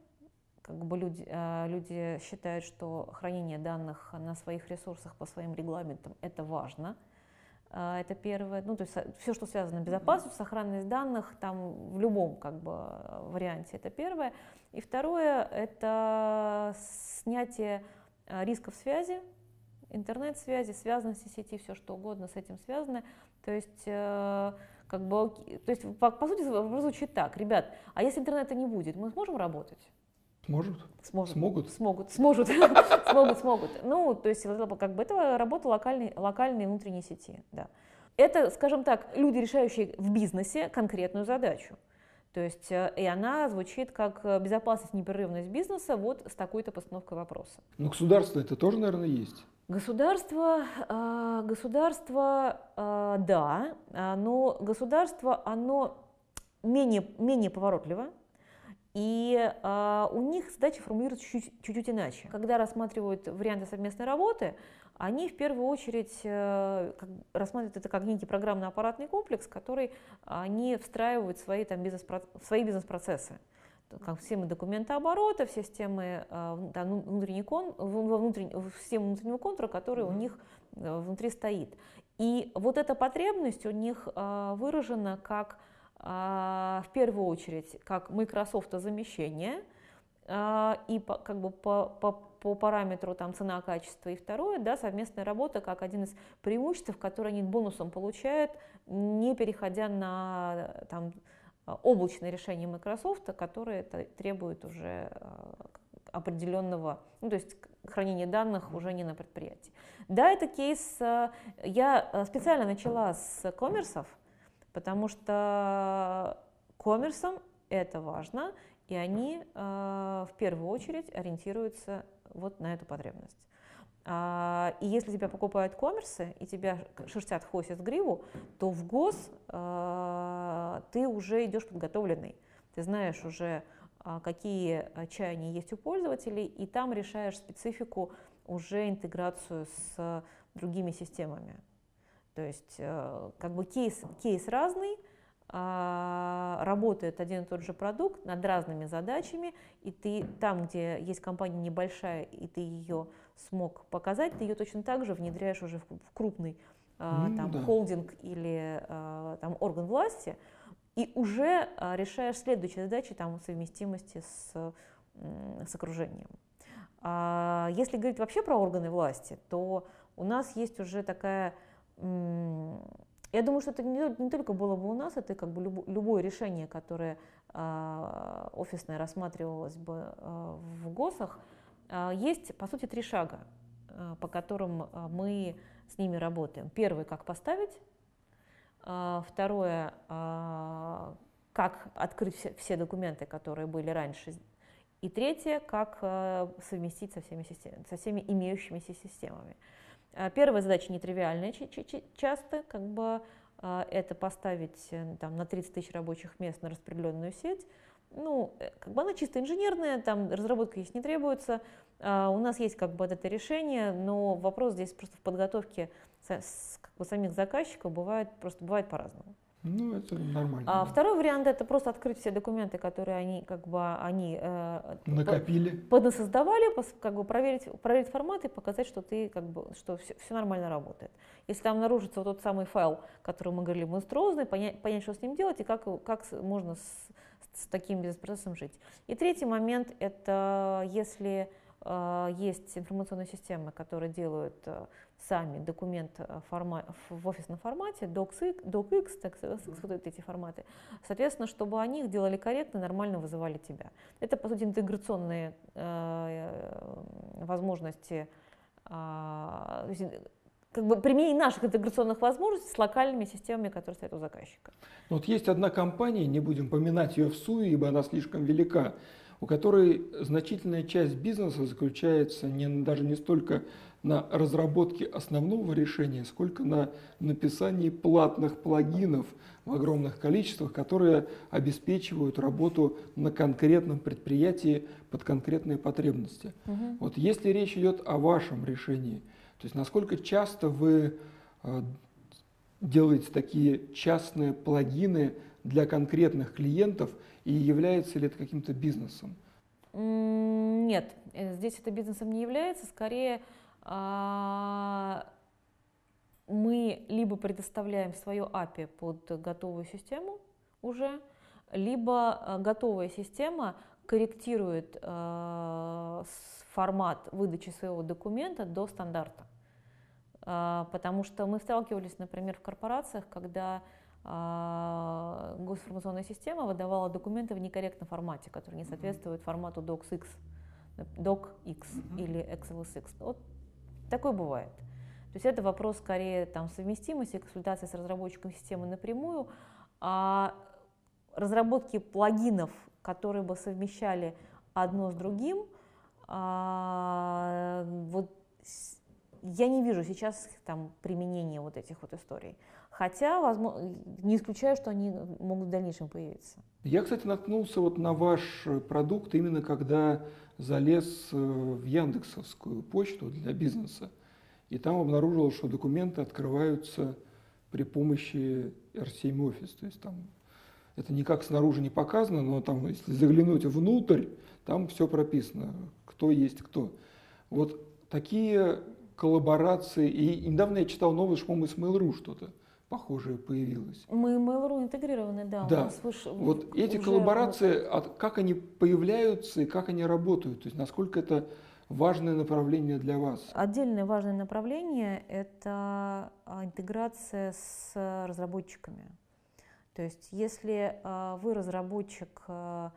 Speaker 2: Как бы люди, а, люди считают, что хранение данных на своих ресурсах по своим регламентам – это важно. А, это первое. Ну, то есть все, что связано с безопасностью, сохранность данных, там в любом как бы варианте это первое. И второе – это снятие а, рисков связи, интернет-связи, связанности сети, все что угодно с этим связано. То есть, э, как бы, то есть по, по сути вопрос звучит так, ребят, а если интернета не будет, мы сможем работать?
Speaker 1: Сможет?
Speaker 2: Сможет.
Speaker 1: Смогут?
Speaker 2: Смогут, сможет, [LAUGHS] смогут, смогут. Ну, то есть как бы это работа локальной, локальной внутренней сети, да. Это, скажем так, люди, решающие в бизнесе конкретную задачу. То есть, э, и она звучит как безопасность, непрерывность бизнеса вот с такой-то постановкой вопроса.
Speaker 1: Ну, государство это тоже, наверное, есть.
Speaker 2: Государство, а, государство, а, да, а, но государство, оно менее, менее поворотливо, и у них задачи формулируются чуть-чуть иначе. Когда рассматривают варианты совместной работы, они в первую очередь э, рассматривают это как некий программно-аппаратный комплекс, который они встраивают в свои, там, бизнес, в свои бизнес-процессы как системы документооборота, все системы э, да, ну, внутренний кон, внутренний, системы внутреннего контура, который у них э, внутри стоит. И вот эта потребность у них э, выражена как в первую очередь как Microsoft замещение и по, как бы по, по, по параметру там, цена-качество. И второе, да, совместная работа как один из преимуществ, которые они бонусом получают, не переходя на там, облачные решения Microsoft, которые требуют уже определенного, ну, то есть хранения данных уже не на предприятии. Да, это кейс, я специально начала с коммерсов, потому что коммерсам это важно, и они в первую очередь ориентируются вот на эту потребность. А, и если тебя покупают коммерсы и тебя шерстят хвостят гриву, то в ГОС а, ты уже идешь подготовленный. Ты знаешь уже, а, какие чаяния есть у пользователей, и там решаешь специфику уже интеграцию с другими системами. То есть как бы кейс, кейс разный, работает один и тот же продукт над разными задачами, и ты там, где есть компания небольшая, и ты ее смог показать, ты ее точно так же внедряешь уже в, крупный ну, там, да. холдинг или а, там, орган власти, и уже а, решаешь следующие задачи там, совместимости с, с окружением. А если говорить вообще про органы власти, то у нас есть уже такая... Я думаю, что это не, не только было бы у нас, это как бы любо, любое решение, которое э, офисное рассматривалось бы э, в ГОСах, а, есть, по сути, три шага, а, по которым мы с ними работаем. Первый, как поставить. Второе, как открыть все, все документы, которые были раньше. И третье, как совместить со всеми, системами, со всеми имеющимися системами. Первая задача нетривиальная часто, как бы это поставить э, там, на 30 тысяч рабочих мест на распределенную сеть, ну, э, как бы она чисто инженерная, там разработка есть не требуется. А, у нас есть как бы это решение, но вопрос здесь просто в подготовке как бы, самих заказчиков бывает просто бывает по-разному.
Speaker 1: Ну, это нормально.
Speaker 2: А да. второй вариант это просто открыть все документы, которые они как бы они э,
Speaker 1: накопили,
Speaker 2: поднасоздавали, как бы проверить проверить формат и показать, что ты как бы что все, все нормально работает. Если там обнаружится вот тот самый файл, который мы говорили монструозный, понять, понять, что с ним делать и как как можно с, с таким бизнес-процессом жить. И третий момент – это если э, есть информационные системы, которые делают э, сами документ э, форма, в офисном формате, DocX, DocX, TXX, вот эти форматы, соответственно, чтобы они их делали корректно, нормально вызывали тебя. Это, по сути, интеграционные э, возможности э, как бы применение наших интеграционных возможностей с локальными системами, которые стоят у заказчика.
Speaker 1: Вот есть одна компания, не будем поминать ее в суе, ибо она слишком велика, у которой значительная часть бизнеса заключается не, даже не столько на разработке основного решения, сколько на написании платных плагинов в огромных количествах, которые обеспечивают работу на конкретном предприятии под конкретные потребности. Угу. Вот если речь идет о вашем решении – то есть насколько часто вы э, делаете такие частные плагины для конкретных клиентов и является ли это каким-то бизнесом?
Speaker 2: Нет, э, здесь это бизнесом не является. Скорее, мы либо предоставляем свое API под готовую систему уже, либо э, готовая система корректирует формат выдачи своего документа до стандарта. А, потому что мы сталкивались, например, в корпорациях, когда а, госинформационная система выдавала документы в некорректном формате, который не соответствует формату DocX, DocX mm-hmm. или XLSX. Вот такое бывает. То есть это вопрос скорее там, совместимости, консультации с разработчиком системы напрямую, а разработки плагинов, которые бы совмещали одно с другим, а, вот я не вижу сейчас там применения вот этих вот историй. Хотя, возможно, не исключаю, что они могут в дальнейшем появиться.
Speaker 1: Я, кстати, наткнулся вот на ваш продукт именно когда залез э, в Яндексовскую почту для бизнеса. И там обнаружил, что документы открываются при помощи R7 Office. То есть там это никак снаружи не показано, но там, если заглянуть внутрь, там все прописано, кто есть кто. Вот такие коллаборации. И недавно я читал новость, что, по-моему, с Mail.ru что-то похожее появилось.
Speaker 2: Мы Mail.ru интегрированы, да.
Speaker 1: Да. У нас выш... Вот эти коллаборации, как они появляются и как они работают? То есть насколько это важное направление для вас?
Speaker 2: Отдельное важное направление – это а, интеграция с разработчиками. То есть если э, вы разработчик э,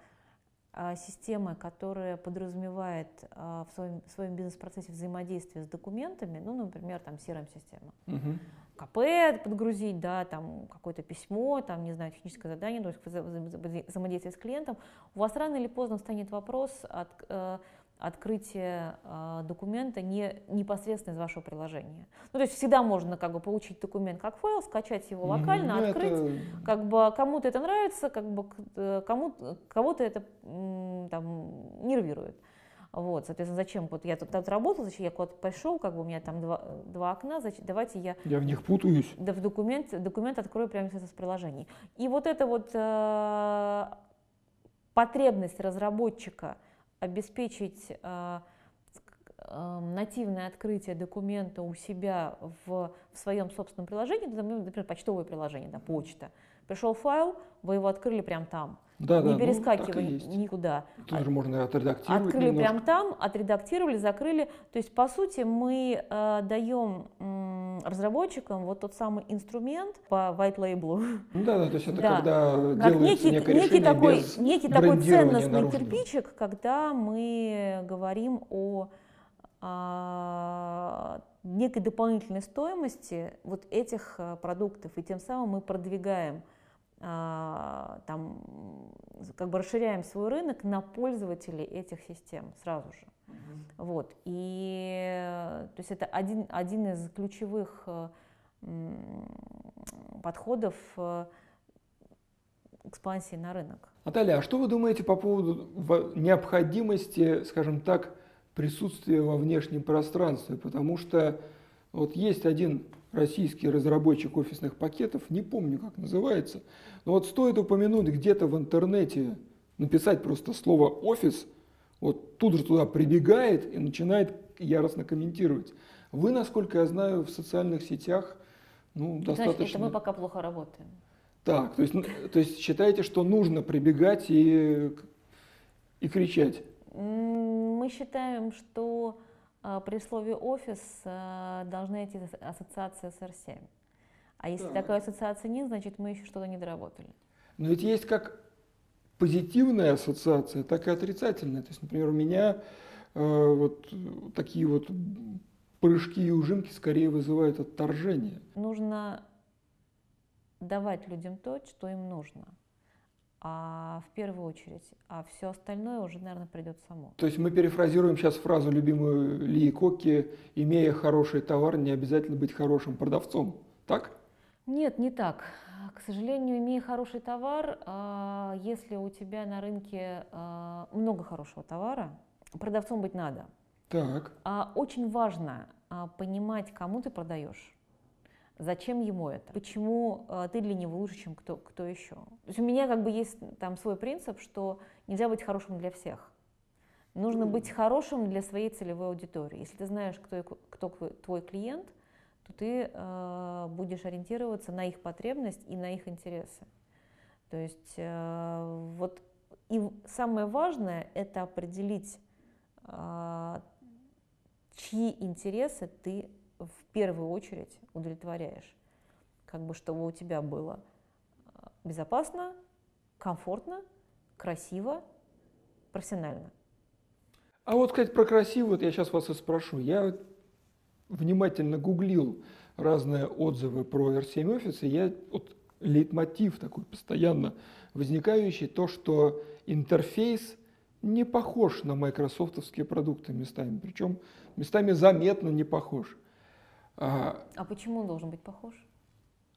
Speaker 2: системы, которая подразумевает в своем, в своем бизнес-процессе взаимодействие с документами, ну, например, там CRM-система, угу. КП подгрузить, да, там какое-то письмо, там, не знаю, техническое задание, то есть взаимодействие с клиентом, у вас рано или поздно станет вопрос от, открытие э, документа не непосредственно из вашего приложения. Ну, то есть всегда можно как бы получить документ как файл, скачать его локально, mm-hmm. открыть. Это... Как бы кому-то это нравится, как бы э, кому кого-то это там нервирует. Вот, соответственно, зачем? Вот я тут, тут работал, зачем я куда-то пошел, как бы у меня там два, два окна, зачем, давайте я...
Speaker 1: Я в них путаюсь.
Speaker 2: Да, в документ, документ открою прямо с приложений. И вот эта вот э, потребность разработчика – обеспечить э, э, нативное открытие документа у себя в, в своем собственном приложении, например, почтовое приложение, да, почта. Пришел файл, вы его открыли прямо там. Да, не да, перескакивая ну, никуда.
Speaker 1: Тут же можно отредактировать.
Speaker 2: Открыли немножко. прямо там, отредактировали, закрыли. То есть, по сути, мы э, даем разработчикам вот тот самый инструмент по white label.
Speaker 1: Ну да, да, то есть это да. когда как делается некий, некий такой, без
Speaker 2: некий такой ценностный наружного. кирпичик, когда мы говорим о, о некой дополнительной стоимости вот этих э, продуктов, и тем самым мы продвигаем а, там, как бы расширяем свой рынок на пользователей этих систем сразу же. Вот. И то есть это один, один из ключевых э, подходов э, экспансии на рынок.
Speaker 1: Наталья, а что вы думаете по поводу необходимости, скажем так, присутствия во внешнем пространстве? Потому что вот есть один российский разработчик офисных пакетов, не помню, как называется, но вот стоит упомянуть где-то в интернете, написать просто слово «офис», вот тут же туда прибегает и начинает яростно комментировать. Вы, насколько я знаю, в социальных сетях ну, Ты достаточно... Знаешь,
Speaker 2: это мы пока плохо работаем.
Speaker 1: Так, то есть, ну, то есть считаете, что нужно прибегать и, и кричать?
Speaker 2: Мы считаем, что при слове офис а, должны идти ассоциация с R7. А если да. такой ассоциации нет, значит мы еще что-то не доработали.
Speaker 1: Но ведь есть как позитивная ассоциация, так и отрицательная. То есть, например, у меня э, вот такие вот прыжки и ужимки скорее вызывают отторжение.
Speaker 2: Нужно давать людям то, что им нужно а в первую очередь, а все остальное уже, наверное, придет само.
Speaker 1: То есть мы перефразируем сейчас фразу любимую Ли Коки, имея хороший товар, не обязательно быть хорошим продавцом, так?
Speaker 2: Нет, не так. К сожалению, имея хороший товар, а, если у тебя на рынке а, много хорошего товара, продавцом быть надо.
Speaker 1: Так.
Speaker 2: А Очень важно понимать, кому ты продаешь Зачем ему это? Почему э, ты для него лучше, чем кто, кто еще? То есть у меня как бы есть там свой принцип, что нельзя быть хорошим для всех. Нужно быть хорошим для своей целевой аудитории. Если ты знаешь, кто, кто твой клиент, то ты э, будешь ориентироваться на их потребность и на их интересы. То есть э, вот и самое важное это определить, э, чьи интересы ты в первую очередь удовлетворяешь. Как бы, чтобы у тебя было а, безопасно, комфортно, красиво, профессионально.
Speaker 1: А вот, сказать про красиво, вот я сейчас вас и спрошу. Я внимательно гуглил разные отзывы про R7 Office, и я вот лейтмотив такой постоянно возникающий, то, что интерфейс не похож на майкрософтовские продукты местами, причем местами заметно не похож.
Speaker 2: А, а почему он должен быть похож?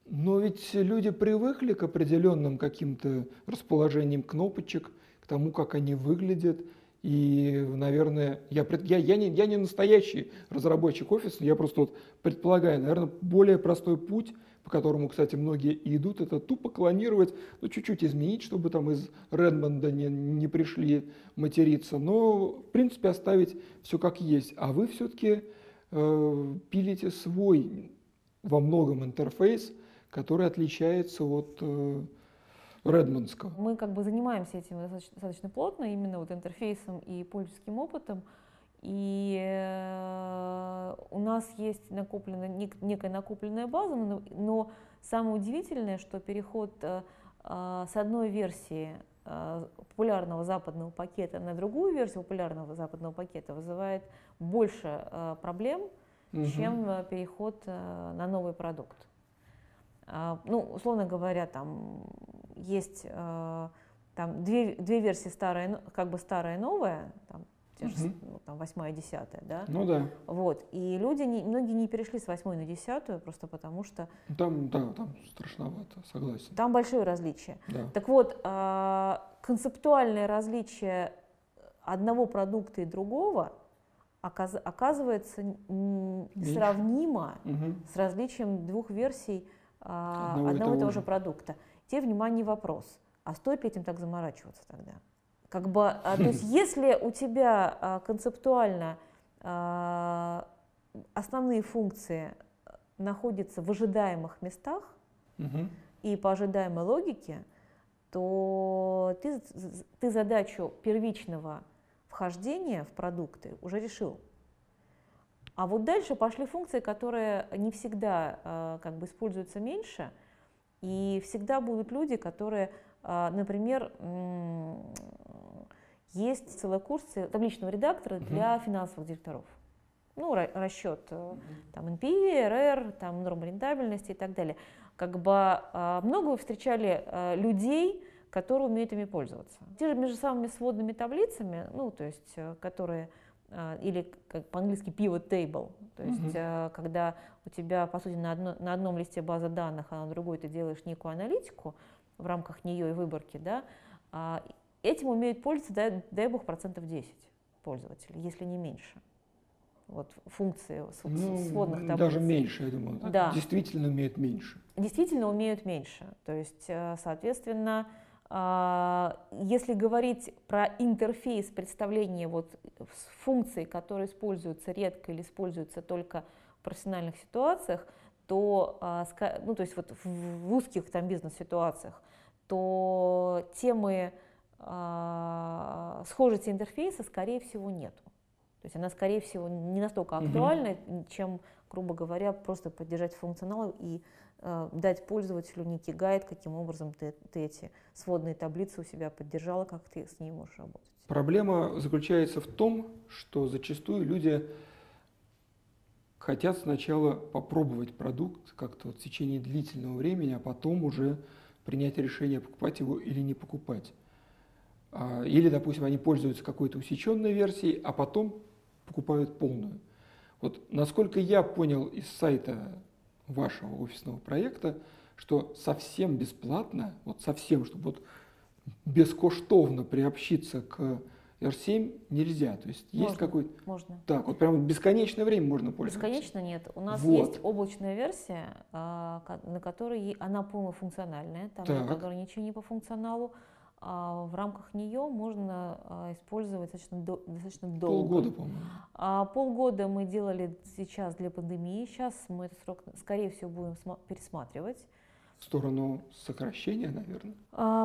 Speaker 1: Но ведь люди привыкли к определенным каким-то расположениям кнопочек, к тому, как они выглядят. И, наверное, я, я, я, не, я не настоящий разработчик офиса, я просто вот предполагаю, наверное, более простой путь, по которому, кстати, многие идут, это тупо клонировать, ну, чуть-чуть изменить, чтобы там из Редмонда не, не пришли материться, но, в принципе, оставить все как есть. А вы все-таки пилите свой во многом интерфейс, который отличается от э, Редмондского.
Speaker 2: Мы как бы занимаемся этим достаточно, достаточно плотно, именно вот интерфейсом и пользовательским опытом. И э, у нас есть накопленная, некая накопленная база, но самое удивительное, что переход с одной версии популярного западного пакета на другую версию популярного западного пакета вызывает больше проблем, угу. чем переход на новый продукт. Ну, условно говоря, там есть там две, две версии старая, как бы старая и новая, там, те же, ну, там, восьмая, десятая, да?
Speaker 1: Ну да.
Speaker 2: Вот, и люди, не, многие не перешли с восьмой на десятую, просто потому что...
Speaker 1: Там, да, там страшновато, согласен.
Speaker 2: Там большое различие.
Speaker 1: Да.
Speaker 2: Так вот, э, концептуальное различие одного продукта и другого оказ, оказывается Меньше. сравнимо угу. с различием двух версий э, одного, одного и того же продукта. Те, внимание, вопрос, а стоит ли этим так заморачиваться тогда? Как бы, а, то есть [LAUGHS] если у тебя а, концептуально а, основные функции находятся в ожидаемых местах угу. и по ожидаемой логике, то ты, ты задачу первичного вхождения в продукты уже решил. А вот дальше пошли функции, которые не всегда как бы используются меньше, и всегда будут люди, которые, например, есть целый курс табличного редактора для финансовых директоров. Ну, расчет э, там NPE, РР, там норм рентабельности и так далее. Как бы а, много вы встречали э, людей, которые умеют ими пользоваться. Те же между самыми сводными таблицами, ну, то есть, э, которые или как по-английски pivot table, то есть mm-hmm. когда у тебя, по сути, на, одно, на одном листе база данных, а на другой ты делаешь некую аналитику в рамках нее и выборки, да, а, Этим умеют пользоваться, дай, дай бог, процентов 10 пользователей, если не меньше. Вот функции ну, сводных таблиц.
Speaker 1: Даже меньше, я думаю. Да. Действительно умеют меньше.
Speaker 2: Действительно умеют меньше. То есть, э, соответственно, а, если говорить про интерфейс представления вот функций, которые используются редко или используются только в профессиональных ситуациях, то, а, ну, то есть вот в узких там бизнес-ситуациях, то темы схожести интерфейса, скорее всего, нету. То есть она, скорее всего, не настолько актуальна, угу. чем, грубо говоря, просто поддержать функционал и э, дать пользователю некий гайд, каким образом ты, ты эти сводные таблицы у себя поддержала, как ты с ней можешь работать.
Speaker 1: Проблема заключается в том, что зачастую люди хотят сначала попробовать продукт как-то вот в течение длительного времени, а потом уже принять решение, покупать его или не покупать. А, или, допустим, они пользуются какой-то усеченной версией, а потом покупают полную. Вот насколько я понял из сайта вашего офисного проекта, что совсем бесплатно, вот совсем, чтобы вот бескоштовно приобщиться к R7 нельзя. То есть можно, есть какой-то...
Speaker 2: Можно.
Speaker 1: Так, вот прям бесконечное время можно пользоваться.
Speaker 2: Бесконечно нет. У нас вот. есть облачная версия, а, на которой она полнофункциональная, там нет ограничений по функционалу. А, в рамках нее можно а, использовать достаточно, достаточно долго.
Speaker 1: Полгода, по-моему.
Speaker 2: А, полгода мы делали сейчас для пандемии. Сейчас мы этот срок, скорее всего, будем пересматривать.
Speaker 1: В сторону сокращения, наверное?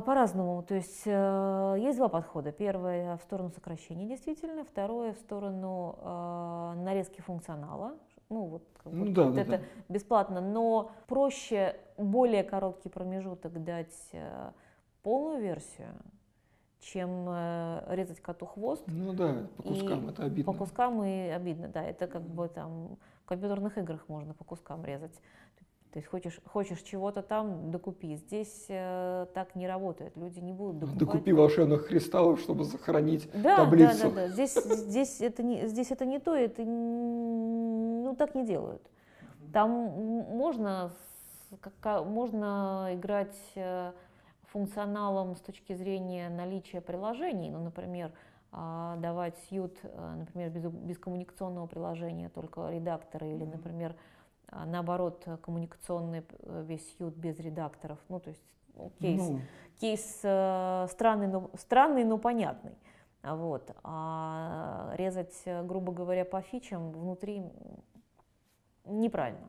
Speaker 2: По-разному. То есть э, есть два подхода. Первое в сторону сокращения, действительно. Второе в сторону нарезки функционала. Ну, вот, как ну, вот, да, вот да, это да. бесплатно. Но проще более короткий промежуток дать э, полную версию, чем э, резать коту хвост.
Speaker 1: Ну да, по кускам это обидно.
Speaker 2: По кускам и обидно, да. Это как бы там в компьютерных играх можно по кускам резать. То есть хочешь, хочешь чего-то там, докупи. Здесь э, так не работает. Люди не будут
Speaker 1: докупать. Докупи волшебных кристаллов, чтобы сохранить да, таблицу.
Speaker 2: Да, да, да. Здесь, здесь, это не, здесь это не то, это ну, так не делают. Там можно, можно играть э, функционалом с точки зрения наличия приложений, ну, например, а, давать сьют, а, например, без, без коммуникационного приложения, только редакторы, или, например, а, наоборот, коммуникационный э, весь сьют без редакторов. Ну, то есть ну, кейс, ну. кейс э, странный, но, странный, но понятный. Вот. А резать, грубо говоря, по фичам внутри неправильно.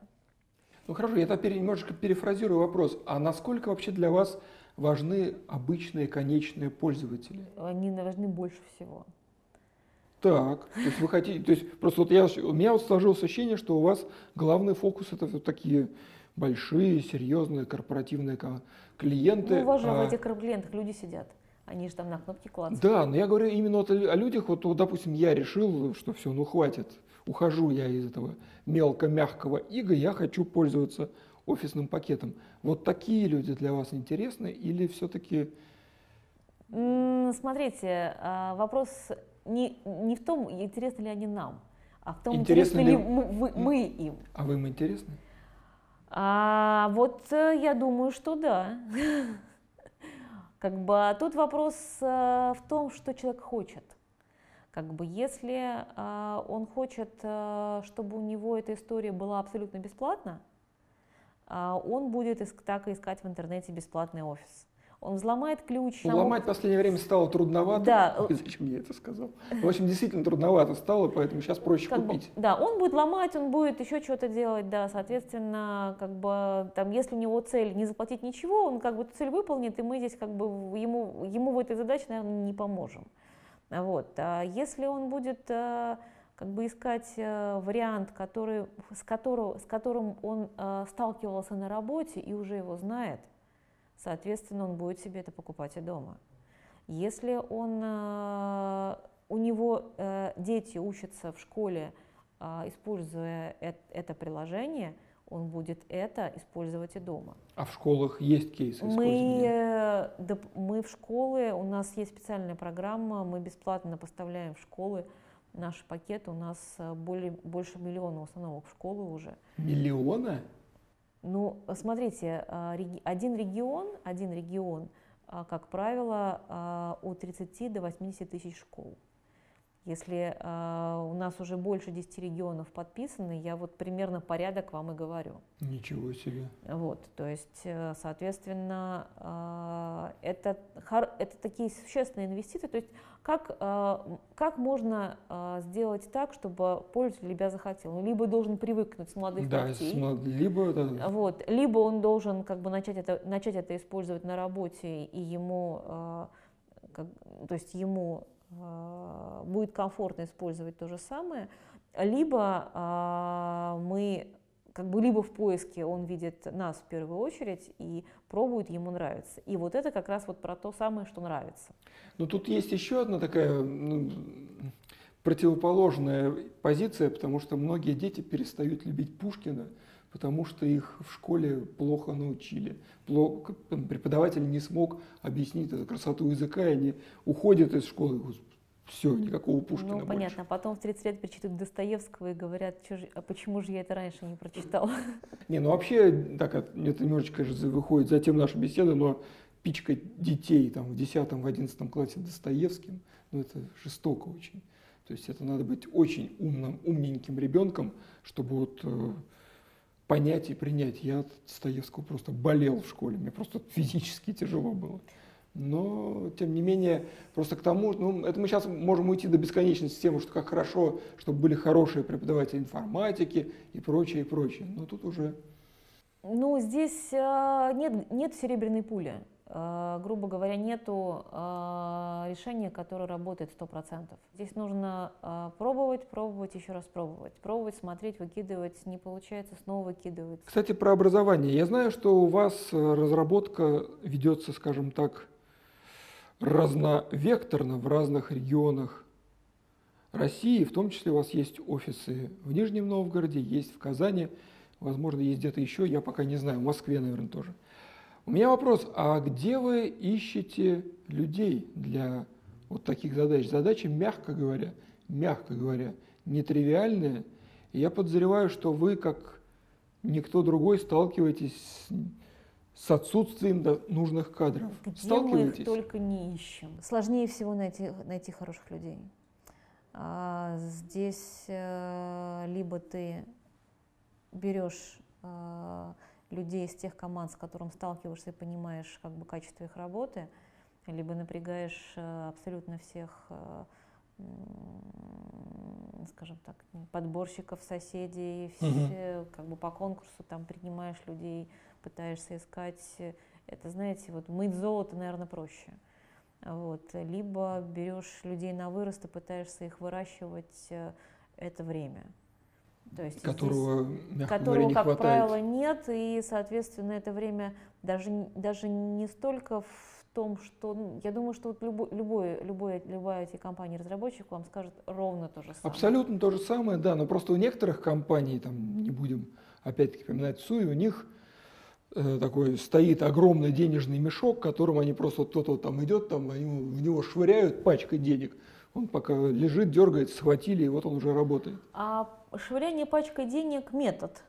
Speaker 1: Ну хорошо, я теперь немножечко перефразирую вопрос. А насколько вообще для вас важны обычные конечные пользователи?
Speaker 2: Они важны больше всего.
Speaker 1: Так, то есть вы хотите, то есть просто вот я, у меня вот сложилось ощущение, что у вас главный фокус это вот такие большие, серьезные корпоративные клиенты.
Speaker 2: Ну, же
Speaker 1: а...
Speaker 2: в этих клиентах люди сидят. Они же там на кнопки клацают.
Speaker 1: Да, но я говорю именно вот о людях, вот, вот, допустим, я решил, что все, ну хватит, ухожу я из этого мелко-мягкого ига, я хочу пользоваться офисным пакетом. Вот такие люди для вас интересны или все-таки...
Speaker 2: Смотрите, а, вопрос не, не в том, интересны ли они нам, а в том,
Speaker 1: интересны,
Speaker 2: интересны ли,
Speaker 1: ли
Speaker 2: мы, мы, мы им.
Speaker 1: А вы им интересны?
Speaker 2: А, вот э, я думаю, что да. [LAUGHS] Как бы а тут вопрос э, в том, что человек хочет. Как бы если э, он хочет, чтобы у него эта история была абсолютно бесплатна, он будет так и искать в интернете бесплатный офис он взломает ключ.
Speaker 1: Ну, ломать в последнее время стало трудновато.
Speaker 2: Да.
Speaker 1: Ой, [LAUGHS] зачем я это сказал? В общем, действительно трудновато стало, поэтому сейчас проще
Speaker 2: как
Speaker 1: купить.
Speaker 2: Бы, да, он будет ломать, он будет еще что-то делать, да, соответственно, как бы, там, если у него цель не заплатить ничего, он как бы эту цель выполнит, и мы здесь как бы ему, ему в этой задаче, наверное, не поможем. Вот. А если он будет э, как бы искать э, вариант, который, с, которого, с которым он э, сталкивался на работе и уже его знает, соответственно, он будет себе это покупать и дома. Если он, э, у него дети учатся в школе, используя это приложение, он будет это использовать и дома.
Speaker 1: А в школах есть кейсы
Speaker 2: мы, да, мы в школы, у нас есть специальная программа, мы бесплатно поставляем в школы наши пакеты, у нас более, больше миллиона установок в школы уже.
Speaker 1: Миллиона?
Speaker 2: Ну, смотрите, а, один регион, один регион, а, как правило, а, от 30 до 80 тысяч школ. Если э, у нас уже больше 10 регионов подписаны, я вот примерно порядок вам и говорю.
Speaker 1: Ничего себе.
Speaker 2: Вот, то есть, э, соответственно, э, это, это такие существенные инвестиции. То есть, как, э, как можно э, сделать так, чтобы пользователь тебя захотел? Ну, либо должен привыкнуть с молодых
Speaker 1: да,
Speaker 2: ногтей,
Speaker 1: с, либо, да.
Speaker 2: вот, либо он должен как бы начать это, начать это использовать на работе, и ему, э, как, то есть ему будет комфортно использовать то же самое, либо а, мы как бы либо в поиске он видит нас в первую очередь и пробует, ему нравится. И вот это как раз вот про то самое, что нравится.
Speaker 1: Ну тут есть еще одна такая ну, противоположная позиция, потому что многие дети перестают любить Пушкина, потому что их в школе плохо научили. Плохо, преподаватель не смог объяснить эту красоту языка, и они уходят из школы, все, никакого Пушкина
Speaker 2: Ну, понятно, а потом в 30 лет перечитывают Достоевского и говорят, же, а почему же я это раньше не прочитал? [LAUGHS]
Speaker 1: Не, ну вообще, так, это немножечко же выходит за тем наша беседа, но пичкать детей там в 10-11 классе Достоевским, ну это жестоко очень. То есть это надо быть очень умным, умненьким ребенком, чтобы вот э, понять и принять. Я от Достоевского просто болел в школе, мне просто [LAUGHS] физически тяжело было. Но, тем не менее, просто к тому, ну, это мы сейчас можем уйти до бесконечности с тем, что как хорошо, чтобы были хорошие преподаватели информатики и прочее, и прочее. Но тут уже...
Speaker 2: Ну, здесь э, нет, нет серебряной пули. Э, грубо говоря, нету э, решения, которое работает 100%. Здесь нужно э, пробовать, пробовать, еще раз пробовать. Пробовать, смотреть, выкидывать, не получается, снова выкидывать.
Speaker 1: Кстати, про образование. Я знаю, что у вас разработка ведется, скажем так, разновекторно в разных регионах России, в том числе у вас есть офисы в Нижнем Новгороде, есть в Казани, возможно, есть где-то еще, я пока не знаю, в Москве, наверное, тоже. У меня вопрос, а где вы ищете людей для вот таких задач? Задачи, мягко говоря, мягко говоря, нетривиальные. И я подозреваю, что вы, как никто другой, сталкиваетесь с с отсутствием нужных кадров.
Speaker 2: Где мы их только не ищем. Сложнее всего найти, найти хороших людей. А здесь э, либо ты берешь э, людей из тех команд, с которыми сталкиваешься и понимаешь как бы качество их работы, либо напрягаешь э, абсолютно всех э, скажем так, подборщиков, соседей, все, угу. как бы по конкурсу там принимаешь людей, пытаешься искать, это, знаете, вот мыть золото, наверное, проще. Вот. Либо берешь людей на вырост и пытаешься их выращивать э, это время.
Speaker 1: То есть которого, здесь,
Speaker 2: которого,
Speaker 1: говоря,
Speaker 2: как
Speaker 1: хватает.
Speaker 2: правило, нет, и, соответственно, это время Даже, даже не столько в том, что ну, я думаю, что вот любой, любой, любой, любая эти компания разработчик вам скажет ровно то же самое.
Speaker 1: Абсолютно то же самое, да, но просто у некоторых компаний, там не будем опять-таки поминать СУИ, у них э, такой стоит огромный денежный мешок, которым они просто кто-то там идет, там они в него швыряют пачкой денег. Он пока лежит, дергается, схватили, и вот он уже работает.
Speaker 2: А швыряние пачкой денег метод,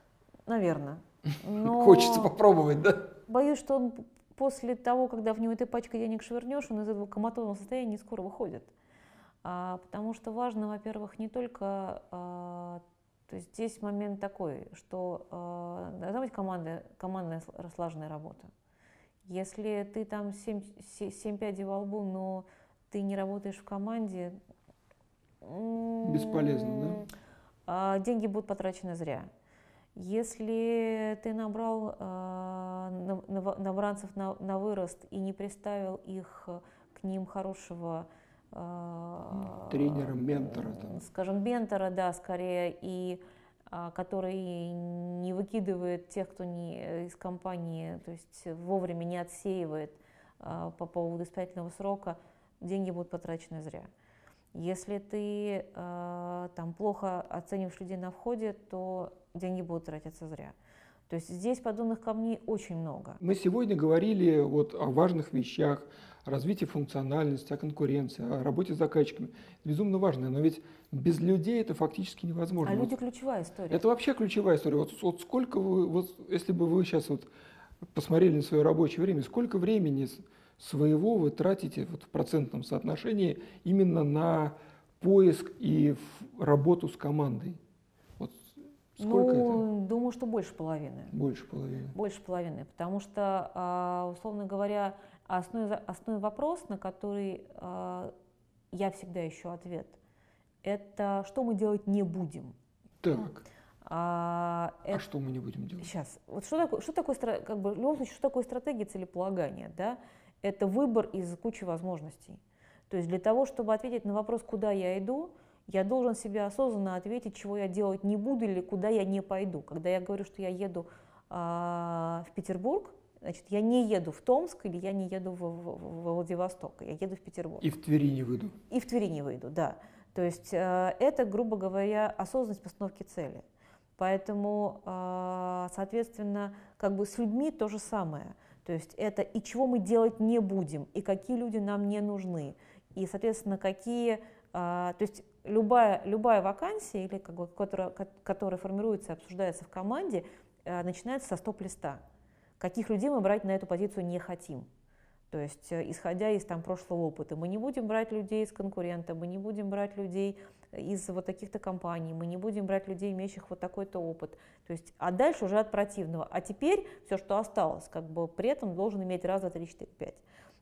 Speaker 2: наверное. [LAUGHS]
Speaker 1: Но Хочется попробовать, да?
Speaker 2: Боюсь, что он после того, когда в него этой пачкой денег швырнешь, он из этого коматозного состояния не скоро выходит. А, потому что важно, во-первых, не только... А, то есть здесь момент такой, что а, должна быть команда, командная слаженная работа. Если ты там 7, 7 пядей во лбу, но ты не работаешь в команде,
Speaker 1: бесполезно, да?
Speaker 2: А, деньги будут потрачены зря. Если ты набрал э, набранцев на, на вырост и не приставил их к ним хорошего
Speaker 1: э, тренера, ментора, там.
Speaker 2: скажем, ментора, да, скорее, и э, который не выкидывает тех, кто не из компании, то есть вовремя не отсеивает э, по поводу испытательного срока, деньги будут потрачены зря. Если ты э, там плохо оцениваешь людей на входе, то деньги будут тратиться зря. То есть здесь подобных камней очень много.
Speaker 1: Мы сегодня говорили вот о важных вещах, о развитии функциональности, о конкуренции, о работе с заказчиками. Это безумно важно, но ведь без людей это фактически невозможно.
Speaker 2: А люди ключевая история.
Speaker 1: Это вообще ключевая история. Вот, вот сколько вы, вот если бы вы сейчас вот посмотрели на свое рабочее время, сколько времени своего вы тратите вот в процентном соотношении именно на поиск и работу с командой? Вот сколько
Speaker 2: ну, это? Думаю, что больше половины.
Speaker 1: Больше половины.
Speaker 2: Больше половины, потому что, а, условно говоря, основной, основной вопрос, на который а, я всегда ищу ответ, это что мы делать не будем.
Speaker 1: Так. А, а это... что мы не будем делать?
Speaker 2: Сейчас. Вот что такое, что такое, как бы, в любом случае, что такое стратегия целеполагания? Да? Это выбор из кучи возможностей. То есть для того, чтобы ответить на вопрос, куда я иду, я должен себе осознанно ответить, чего я делать не буду или куда я не пойду. Когда я говорю, что я еду а, в Петербург, значит, я не еду в Томск или я не еду в, в, в Владивосток, я еду в Петербург.
Speaker 1: И в Твери не выйду.
Speaker 2: И в Твери не выйду, да. То есть э, это, грубо говоря, осознанность постановки цели. Поэтому, э, соответственно, как бы с людьми то же самое. То есть это и чего мы делать не будем, и какие люди нам не нужны, и, соответственно, какие, а, то есть любая, любая вакансия, или как бы, которая, которая формируется и обсуждается в команде, а, начинается со стоп-листа. Каких людей мы брать на эту позицию не хотим. То есть, э, исходя из там, прошлого опыта, мы не будем брать людей из конкурента, мы не будем брать людей из вот таких-то компаний, мы не будем брать людей, имеющих вот такой-то опыт. То есть, а дальше уже от противного. А теперь все, что осталось, как бы при этом должен иметь раз, два, три, четыре, пять.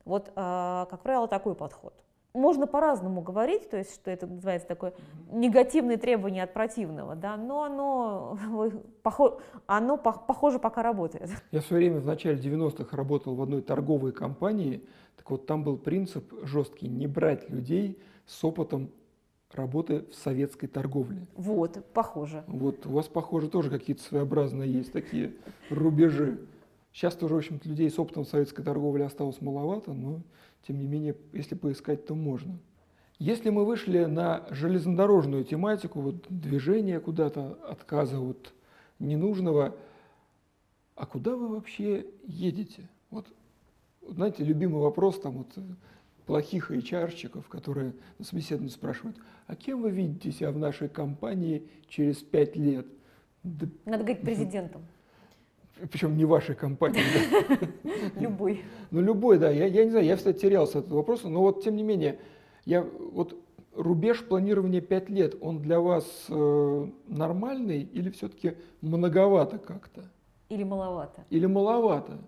Speaker 2: Вот, а, как правило, такой подход можно по-разному говорить, то есть, что это называется такое негативное требование от противного, да, но оно, [LAUGHS] похоже, оно похоже пока работает.
Speaker 1: Я в свое время в начале 90-х работал в одной торговой компании, так вот там был принцип жесткий, не брать людей с опытом работы в советской торговле.
Speaker 2: Вот, похоже.
Speaker 1: Вот, у вас, похоже, тоже какие-то своеобразные есть такие рубежи. Сейчас тоже, в общем-то, людей с опытом советской торговли осталось маловато, но тем не менее, если поискать, то можно. Если мы вышли на железнодорожную тематику, вот движение куда-то, отказа от ненужного, а куда вы вообще едете? Вот, знаете, любимый вопрос там вот плохих HR-щиков, которые на собеседовании спрашивают, а кем вы видите себя в нашей компании через пять лет?
Speaker 2: Да, Надо говорить [LAUGHS] президентом.
Speaker 1: Причем не вашей компании. [LAUGHS]
Speaker 2: Любой.
Speaker 1: Ну, любой, да. Я, не знаю, я, кстати, терялся от этого вопроса, но вот, тем не менее, я вот рубеж планирования 5 лет, он для вас э, нормальный или все-таки многовато как-то?
Speaker 2: Или маловато.
Speaker 1: Или маловато.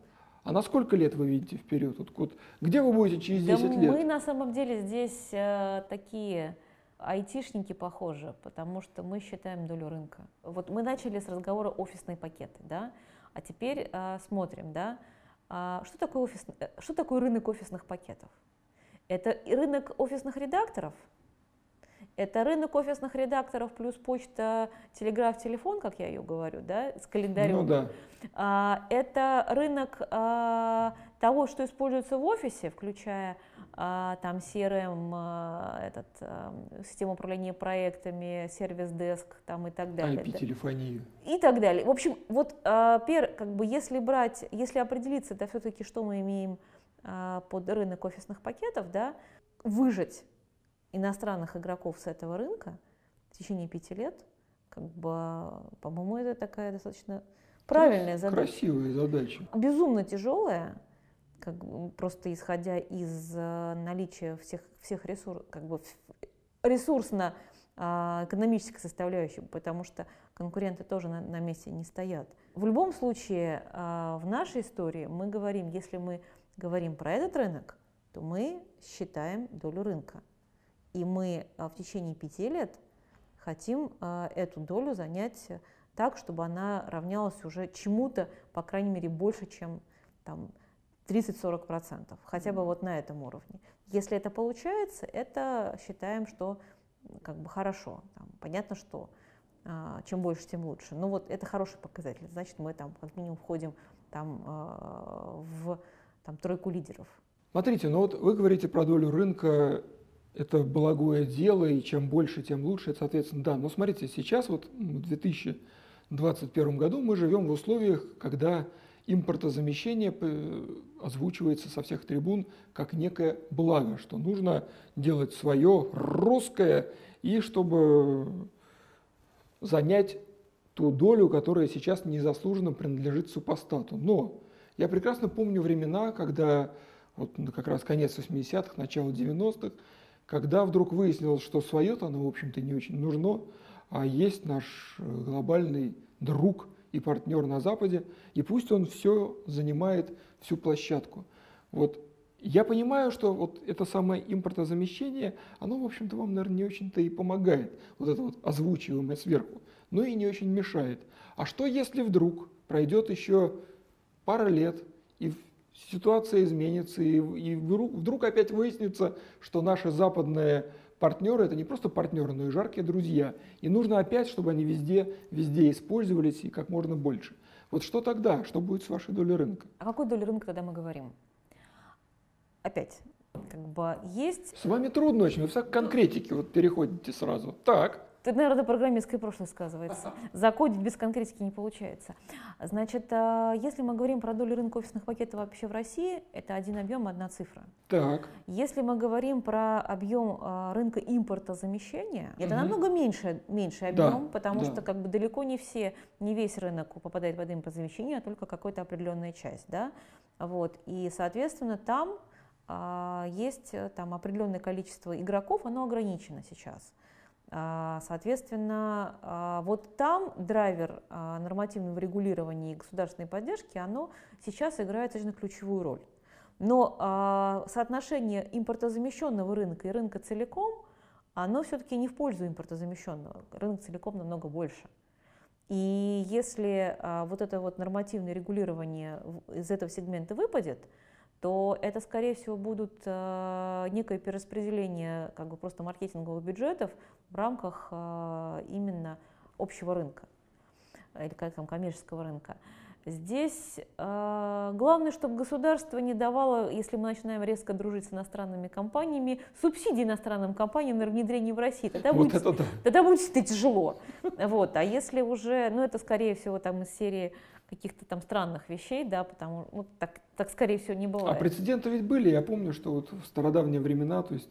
Speaker 1: А на сколько лет вы видите вперед? Вот, вот, где вы будете через 10 да лет?
Speaker 2: Мы на самом деле здесь э, такие айтишники похожи, потому что мы считаем долю рынка. Вот мы начали с разговора офисные пакеты, да? А теперь э, смотрим, да, э, что, такое офис, э, что такое рынок офисных пакетов? Это рынок офисных редакторов Это рынок офисных редакторов плюс почта, телеграф, телефон, как я ее говорю, да, с календарем.
Speaker 1: Ну да.
Speaker 2: А, это рынок а, того, что используется в офисе, включая а, там CRM, а, этот, а, систему управления проектами, сервис-деск там и так далее.
Speaker 1: IP-телефонию.
Speaker 2: И так далее. В общем, вот а, пер, как бы, если брать, если определиться, это все-таки что мы имеем а, под рынок офисных пакетов, да, выжать иностранных игроков с этого рынка в течение пяти лет, как бы, по-моему, это такая достаточно правильная задача.
Speaker 1: Красивая задача.
Speaker 2: Безумно тяжелая, как бы, просто исходя из э, наличия всех, всех ресурсов, как бы ресурсно а, экономической составляющей, потому что конкуренты тоже на, на месте не стоят. В любом случае, а, в нашей истории мы говорим, если мы говорим про этот рынок, то мы считаем долю рынка. И мы а, в течение пяти лет хотим а, эту долю занять так, чтобы она равнялась уже чему-то, по крайней мере, больше, чем там, 30-40%, хотя бы вот на этом уровне. Если это получается, это считаем, что как бы хорошо. Там, понятно, что а, чем больше, тем лучше. Но вот это хороший показатель. Значит, мы там как минимум входим там, в там, тройку лидеров.
Speaker 1: Смотрите, ну вот вы говорите про долю рынка это благое дело, и чем больше, тем лучше, это, соответственно, да. Но смотрите, сейчас вот в 2021 году мы живем в условиях, когда импортозамещение озвучивается со всех трибун как некое благо, что нужно делать свое русское, и чтобы занять ту долю, которая сейчас незаслуженно принадлежит супостату. Но я прекрасно помню времена, когда вот как раз конец 80-х, начало 90-х, когда вдруг выяснилось, что свое-то оно, в общем-то, не очень нужно, а есть наш э, глобальный друг и партнер на Западе, и пусть он все занимает всю площадку. Вот я понимаю, что вот это самое импортозамещение, оно, в общем-то, вам, наверное, не очень-то и помогает, вот это вот озвучиваемое сверху, но и не очень мешает. А что, если вдруг пройдет еще пара лет, и ситуация изменится, и, и вдруг опять выяснится, что наши западные партнеры это не просто партнеры, но и жаркие друзья. И нужно опять, чтобы они везде, везде использовались и как можно больше. Вот что тогда? Что будет с вашей долей рынка?
Speaker 2: О какой доле рынка тогда мы говорим? Опять, как бы есть...
Speaker 1: С вами трудно очень, вы в конкретике вот переходите сразу. Так.
Speaker 2: Это, наверное, программистское прошлое сказывается. Закодить без конкретики не получается. Значит, а, если мы говорим про долю рынка офисных пакетов вообще в России, это один объем, одна цифра.
Speaker 1: Так.
Speaker 2: Если мы говорим про объем а, рынка импорта замещения, угу. это намного меньше, меньше объем, да, потому да. что как бы далеко не все, не весь рынок попадает под импорт замещения, а только какая-то определенная часть. Да? Вот. И, соответственно, там а, есть э, там определенное количество игроков, оно ограничено сейчас. А, соответственно, а, вот там драйвер а, нормативного регулирования и государственной поддержки, оно сейчас играет очень ключевую роль. Но соотношение импортозамещенного рынка и рынка целиком, оно все-таки не в пользу импортозамещенного. Рынок целиком намного больше. И если вот это вот нормативное регулирование из этого сегмента выпадет, то это, скорее всего, будут э, некое перераспределение как бы просто маркетинговых бюджетов в рамках э, именно общего рынка или как там коммерческого рынка. Здесь э, главное, чтобы государство не давало, если мы начинаем резко дружить с иностранными компаниями, субсидии иностранным компаниям на внедрение в России. Тогда, вот будет, да. тогда будет тяжело. Вот. А если уже, ну это скорее всего там из серии каких-то там странных вещей, да, потому ну, так, так скорее всего не бывает.
Speaker 1: А прецеденты ведь были, я помню, что вот в стародавние времена, то есть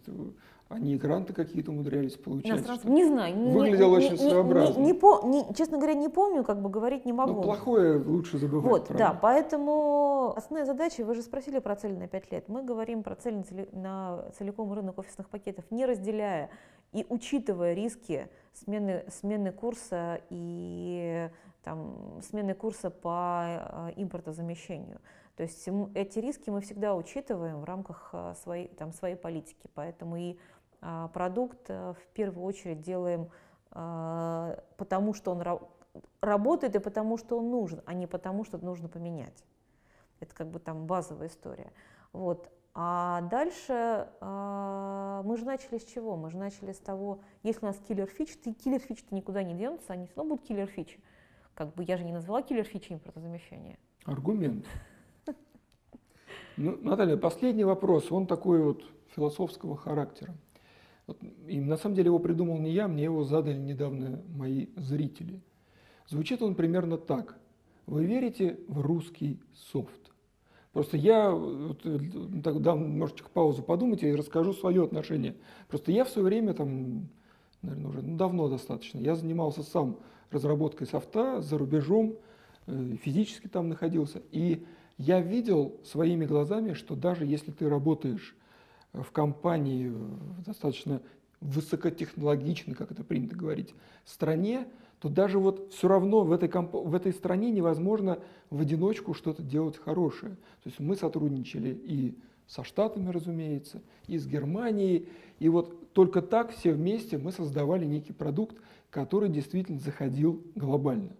Speaker 1: они гранты какие-то умудрялись получать.
Speaker 2: Не знаю.
Speaker 1: Выглядело
Speaker 2: не,
Speaker 1: очень не, своеобразно.
Speaker 2: Не, не, по, не, честно говоря, не помню, как бы говорить не могу.
Speaker 1: Но плохое лучше забывать.
Speaker 2: Вот,
Speaker 1: правда?
Speaker 2: да, поэтому основная задача, вы же спросили про цель на 5 лет. Мы говорим про цель на, цели, на целиком рынок офисных пакетов, не разделяя и учитывая риски смены, смены курса и там, смены курса по э, импортозамещению. То есть эти риски мы всегда учитываем в рамках э, своей, там, своей политики, поэтому и а, продукт э, в первую очередь делаем потому, что он работает и потому, что он нужен, а не потому, что нужно поменять. Это как бы там базовая история. Вот. А дальше э, мы же начали с чего? Мы же начали с того, если у нас киллер фичи, то киллер фичи то никуда не денутся, они равно будут киллер фичи. Как бы я же не назвала киллер фичи импортозамещения.
Speaker 1: Аргумент. Ну, Наталья, последний вопрос, он такой вот философского характера. Вот, и на самом деле его придумал не я, мне его задали недавно мои зрители. Звучит он примерно так. Вы верите в русский софт? Просто я вот, так, дам немножечко паузу подумать и расскажу свое отношение. Просто я в свое время, там, наверное, уже ну, давно достаточно, я занимался сам разработкой софта за рубежом, э, физически там находился. И я видел своими глазами, что даже если ты работаешь в компании достаточно высокотехнологичной, как это принято говорить, стране, то даже вот все равно в этой, в этой стране невозможно в одиночку что-то делать хорошее. То есть мы сотрудничали и со Штатами, разумеется, и с Германией. И вот только так все вместе мы создавали некий продукт, который действительно заходил глобально.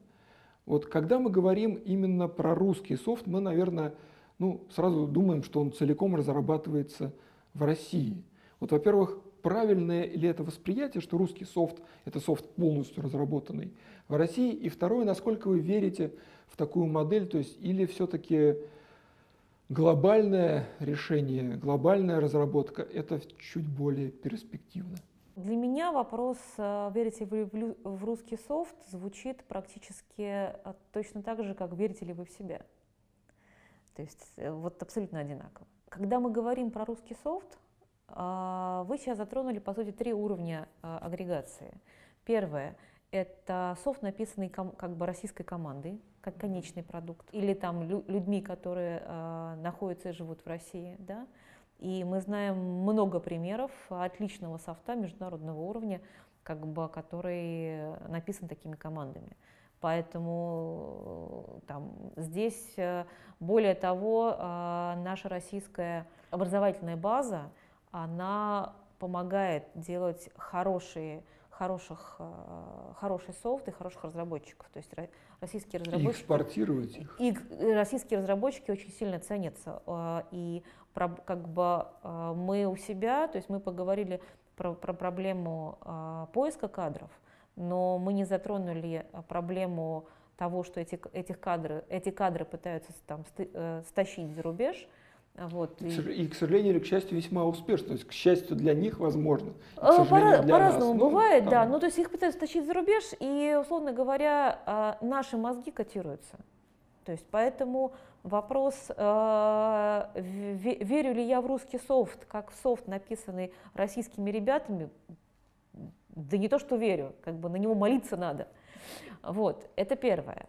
Speaker 1: Вот когда мы говорим именно про русский софт, мы, наверное, ну, сразу думаем, что он целиком разрабатывается в России. Вот, во-первых, правильное ли это восприятие, что русский софт – это софт полностью разработанный в России? И второе, насколько вы верите в такую модель, то есть или все-таки глобальное решение, глобальная разработка – это чуть более перспективно?
Speaker 2: Для меня вопрос, э, верите ли вы в русский софт, звучит практически э, точно так же, как верите ли вы в себя. То есть э, вот абсолютно одинаково. Когда мы говорим про русский софт, вы сейчас затронули, по сути, три уровня агрегации. Первое – это софт, написанный как бы российской командой, как конечный продукт, или там людьми, которые находятся и живут в России, да. И мы знаем много примеров отличного софта международного уровня, как бы, который написан такими командами. Поэтому там, здесь, э, более того, наша российская образовательная база – она помогает делать хорошие, хороших, э, хороший софт и хороших разработчиков. То есть российские разработчики... И
Speaker 1: экспортировать их.
Speaker 2: И российские разработчики очень сильно ценятся. Э, и как бы э, мы у себя, то есть мы поговорили про, про проблему поиска кадров, но мы не затронули проблему того, что эти, этих кадры, эти кадры пытаются там, стащить за рубеж –
Speaker 1: вот. И, и, к сожалению или к счастью, весьма успешно. То есть, к счастью для них, возможно.
Speaker 2: По- по-разному ну, бывает, ну, да. Ну, то есть их пытаются тащить за рубеж, и, условно говоря, а, наши мозги котируются. То есть, поэтому вопрос, э, верю ли я в русский софт, как в софт, написанный российскими ребятами, да не то, что верю, как бы на него молиться надо. Вот, это первое.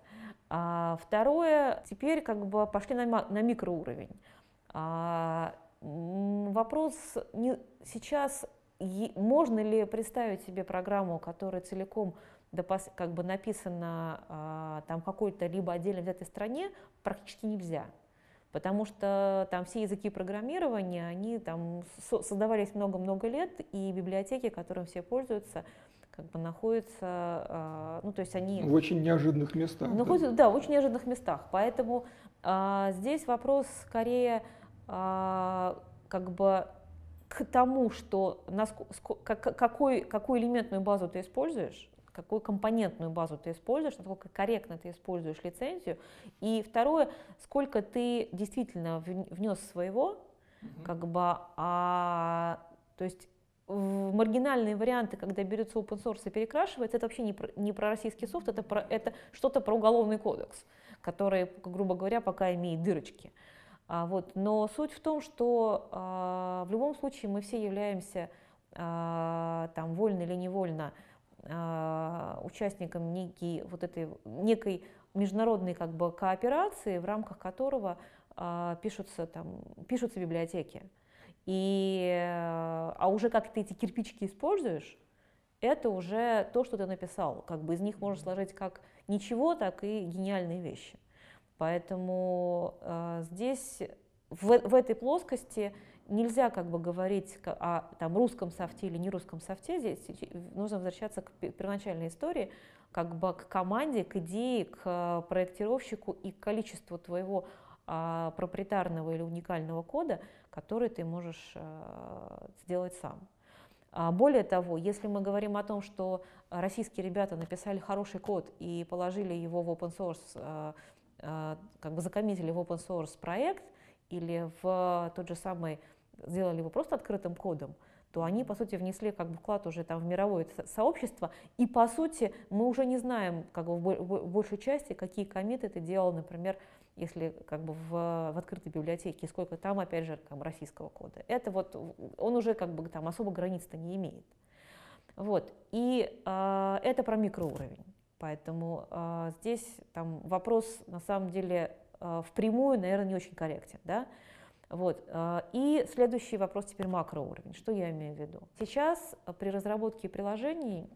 Speaker 2: А второе, теперь как бы пошли на, на микроуровень. А, вопрос не, сейчас, можно ли представить себе программу, которая целиком как бы написана а, там какой-то либо отдельно взятой стране, практически нельзя. Потому что там все языки программирования, они там создавались много-много лет, и библиотеки, которым все пользуются, как бы находятся, а, ну то есть они...
Speaker 1: В очень неожиданных местах.
Speaker 2: Находятся, да, да в очень неожиданных местах. Поэтому а, здесь вопрос скорее а, как бы к тому, что какой, какую элементную базу ты используешь, какую компонентную базу ты используешь, насколько корректно ты используешь лицензию. И второе, сколько ты действительно внес своего, mm-hmm. как бы, а, то есть в маргинальные варианты, когда берется open source и перекрашивается, это вообще не про, не про российский софт, это, про, это что-то про уголовный кодекс, который, грубо говоря, пока имеет дырочки. А, вот. Но суть в том, что а, в любом случае мы все являемся а, там, вольно или невольно участником некий, вот этой, некой международной как бы, кооперации, в рамках которого а, пишутся, там, пишутся библиотеки. И, а уже как ты эти кирпичики используешь, это уже то, что ты написал. Как бы из них можно сложить как ничего, так и гениальные вещи. Поэтому э, здесь в, в этой плоскости нельзя как бы говорить о там, русском софте или не русском софте, здесь нужно возвращаться к первоначальной истории, как бы к команде, к идее, к проектировщику и к количеству твоего а, проприетарного или уникального кода, который ты можешь а, сделать сам. А, более того, если мы говорим о том, что российские ребята написали хороший код и положили его в open source, как бы закоммитили в open source проект или в тот же самый, сделали его просто открытым кодом, то они, по сути, внесли как бы вклад уже там в мировое сообщество, и, по сути, мы уже не знаем как бы в большей части, какие комиты ты делал, например, если как бы в, в открытой библиотеке, сколько там, опять же, как бы, российского кода. Это вот, он уже как бы там особо границ-то не имеет. Вот, и э, это про микроуровень. Поэтому э, здесь там вопрос, на самом деле, э, впрямую, наверное, не очень корректен, да, вот. Э, и следующий вопрос теперь макроуровень. Что я имею в виду? Сейчас э, при разработке приложений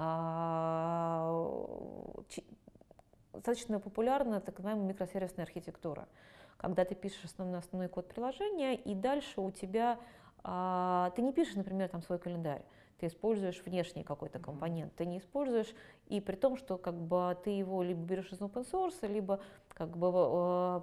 Speaker 2: а, достаточно популярна так называемая микросервисная архитектура, когда ты пишешь основной, основной код приложения, и дальше у тебя, а, ты не пишешь, например, там свой календарь, ты используешь внешний какой-то компонент, ты не используешь, и при том, что как бы ты его либо берешь из open source, либо как бы э,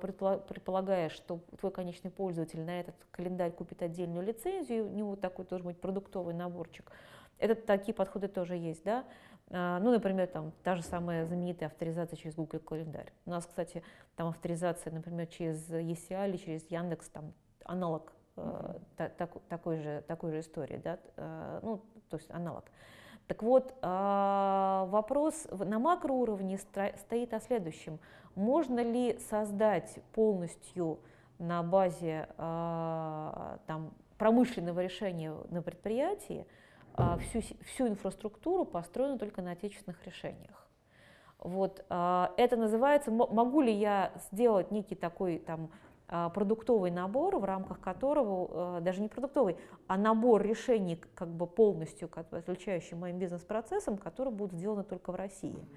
Speaker 2: предполагаешь, что твой конечный пользователь на этот календарь купит отдельную лицензию, у него такой тоже быть продуктовый наборчик. Это такие подходы тоже есть, да. А, ну, например, там та же самая знаменитая авторизация через Google календарь. У нас, кстати, там авторизация, например, через ECI или через Яндекс, там аналог э, так, такой, же, такой же истории, да, э, ну, то есть аналог. Так вот, а, вопрос на макроуровне стоит о следующем. Можно ли создать полностью на базе а, там, промышленного решения на предприятии а, всю, всю инфраструктуру, построенную только на отечественных решениях? Вот, это называется, могу ли я сделать некий такой там, продуктовый набор, в рамках которого, э, даже не продуктовый, а набор решений как бы полностью отличающий моим бизнес-процессом, которые будут сделаны только в России.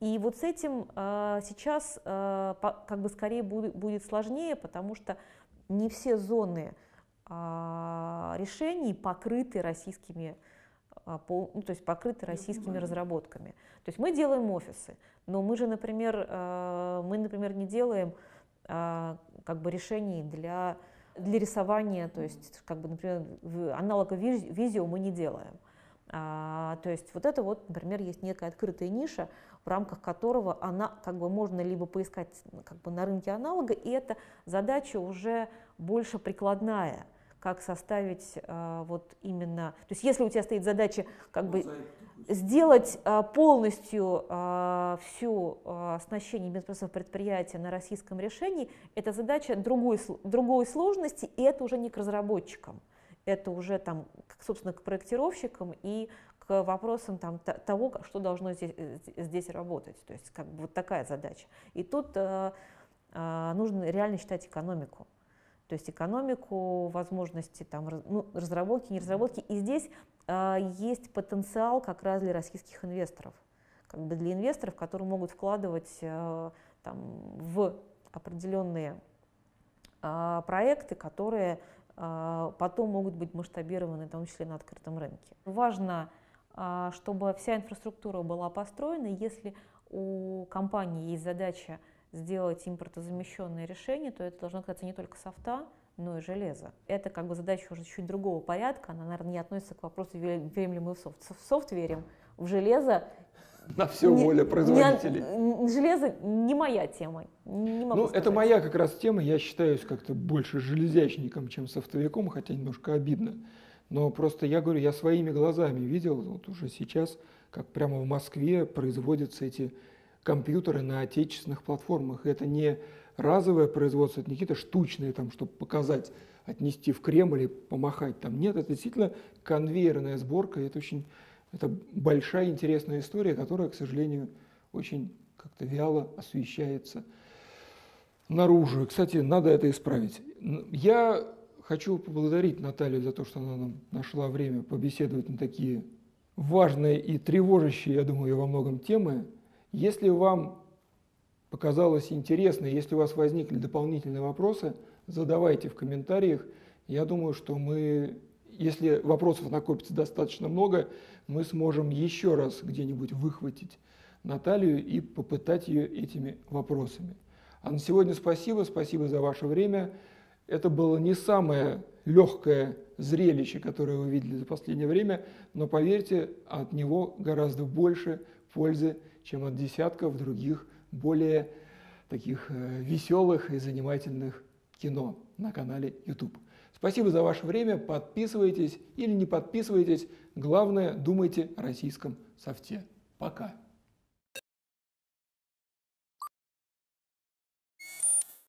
Speaker 2: И вот с этим э, сейчас э, как бы скорее будет сложнее, потому что не все зоны а, решений покрыты российскими а, ну, то есть покрыты российскими разработками. То есть мы делаем офисы, но мы же, например, мы, например, не делаем а, как бы решений для, для рисования, то есть, как бы, например, аналога видео мы не делаем. А, то есть вот это вот, например, есть некая открытая ниша, в рамках которого она как бы можно либо поискать как бы на рынке аналога, и эта задача уже больше прикладная, как составить а, вот именно, то есть если у тебя стоит задача как бы сделать а, полностью а, всю а, оснащение медпроцессов предприятия на российском решении, это задача другой, другой сложности, и это уже не к разработчикам, это уже там, собственно, к проектировщикам и к вопросам там, того, что должно здесь, э, здесь работать. То есть как бы вот такая задача. И тут нужно реально считать экономику. То есть экономику, возможности там, ну, разработки, не разработки. И здесь а, есть потенциал как раз для российских инвесторов, как бы для инвесторов, которые могут вкладывать а, там, в определенные а, проекты, которые потом могут быть масштабированы, в том числе на открытом рынке. Важно, чтобы вся инфраструктура была построена, если у компании есть задача сделать импортозамещенное решение, то это должно касаться не только софта, но и железа. Это как бы задача уже чуть другого порядка, она, наверное, не относится к вопросу, верим ли мы в софт. В софт верим, в железо [LAUGHS]
Speaker 1: на все не, воля производителей.
Speaker 2: Не, железо не моя тема. Не могу
Speaker 1: ну, сказать. это моя как раз тема. Я считаюсь как-то больше железячником, чем софтовиком, хотя немножко обидно. Но просто я говорю, я своими глазами видел вот уже сейчас, как прямо в Москве производятся эти компьютеры на отечественных платформах. Это не разовое производство, это не какие-то штучные, там, чтобы показать, отнести в Кремль и помахать там. Нет, это действительно конвейерная сборка, это очень это большая интересная история, которая, к сожалению, очень как-то вяло освещается наружу. Кстати, надо это исправить. Я хочу поблагодарить Наталью за то, что она нам нашла время побеседовать на такие важные и тревожащие, я думаю, во многом темы. Если вам показалось интересно, если у вас возникли дополнительные вопросы, задавайте в комментариях. Я думаю, что мы, если вопросов накопится достаточно много, мы сможем еще раз где-нибудь выхватить Наталью и попытать ее этими вопросами. А на сегодня спасибо, спасибо за ваше время. Это было не самое легкое зрелище, которое вы видели за последнее время, но поверьте, от него гораздо больше пользы, чем от десятков других более таких э, веселых и занимательных кино на канале YouTube. Спасибо за ваше время, подписывайтесь или не подписывайтесь, главное думайте о российском софте. Пока!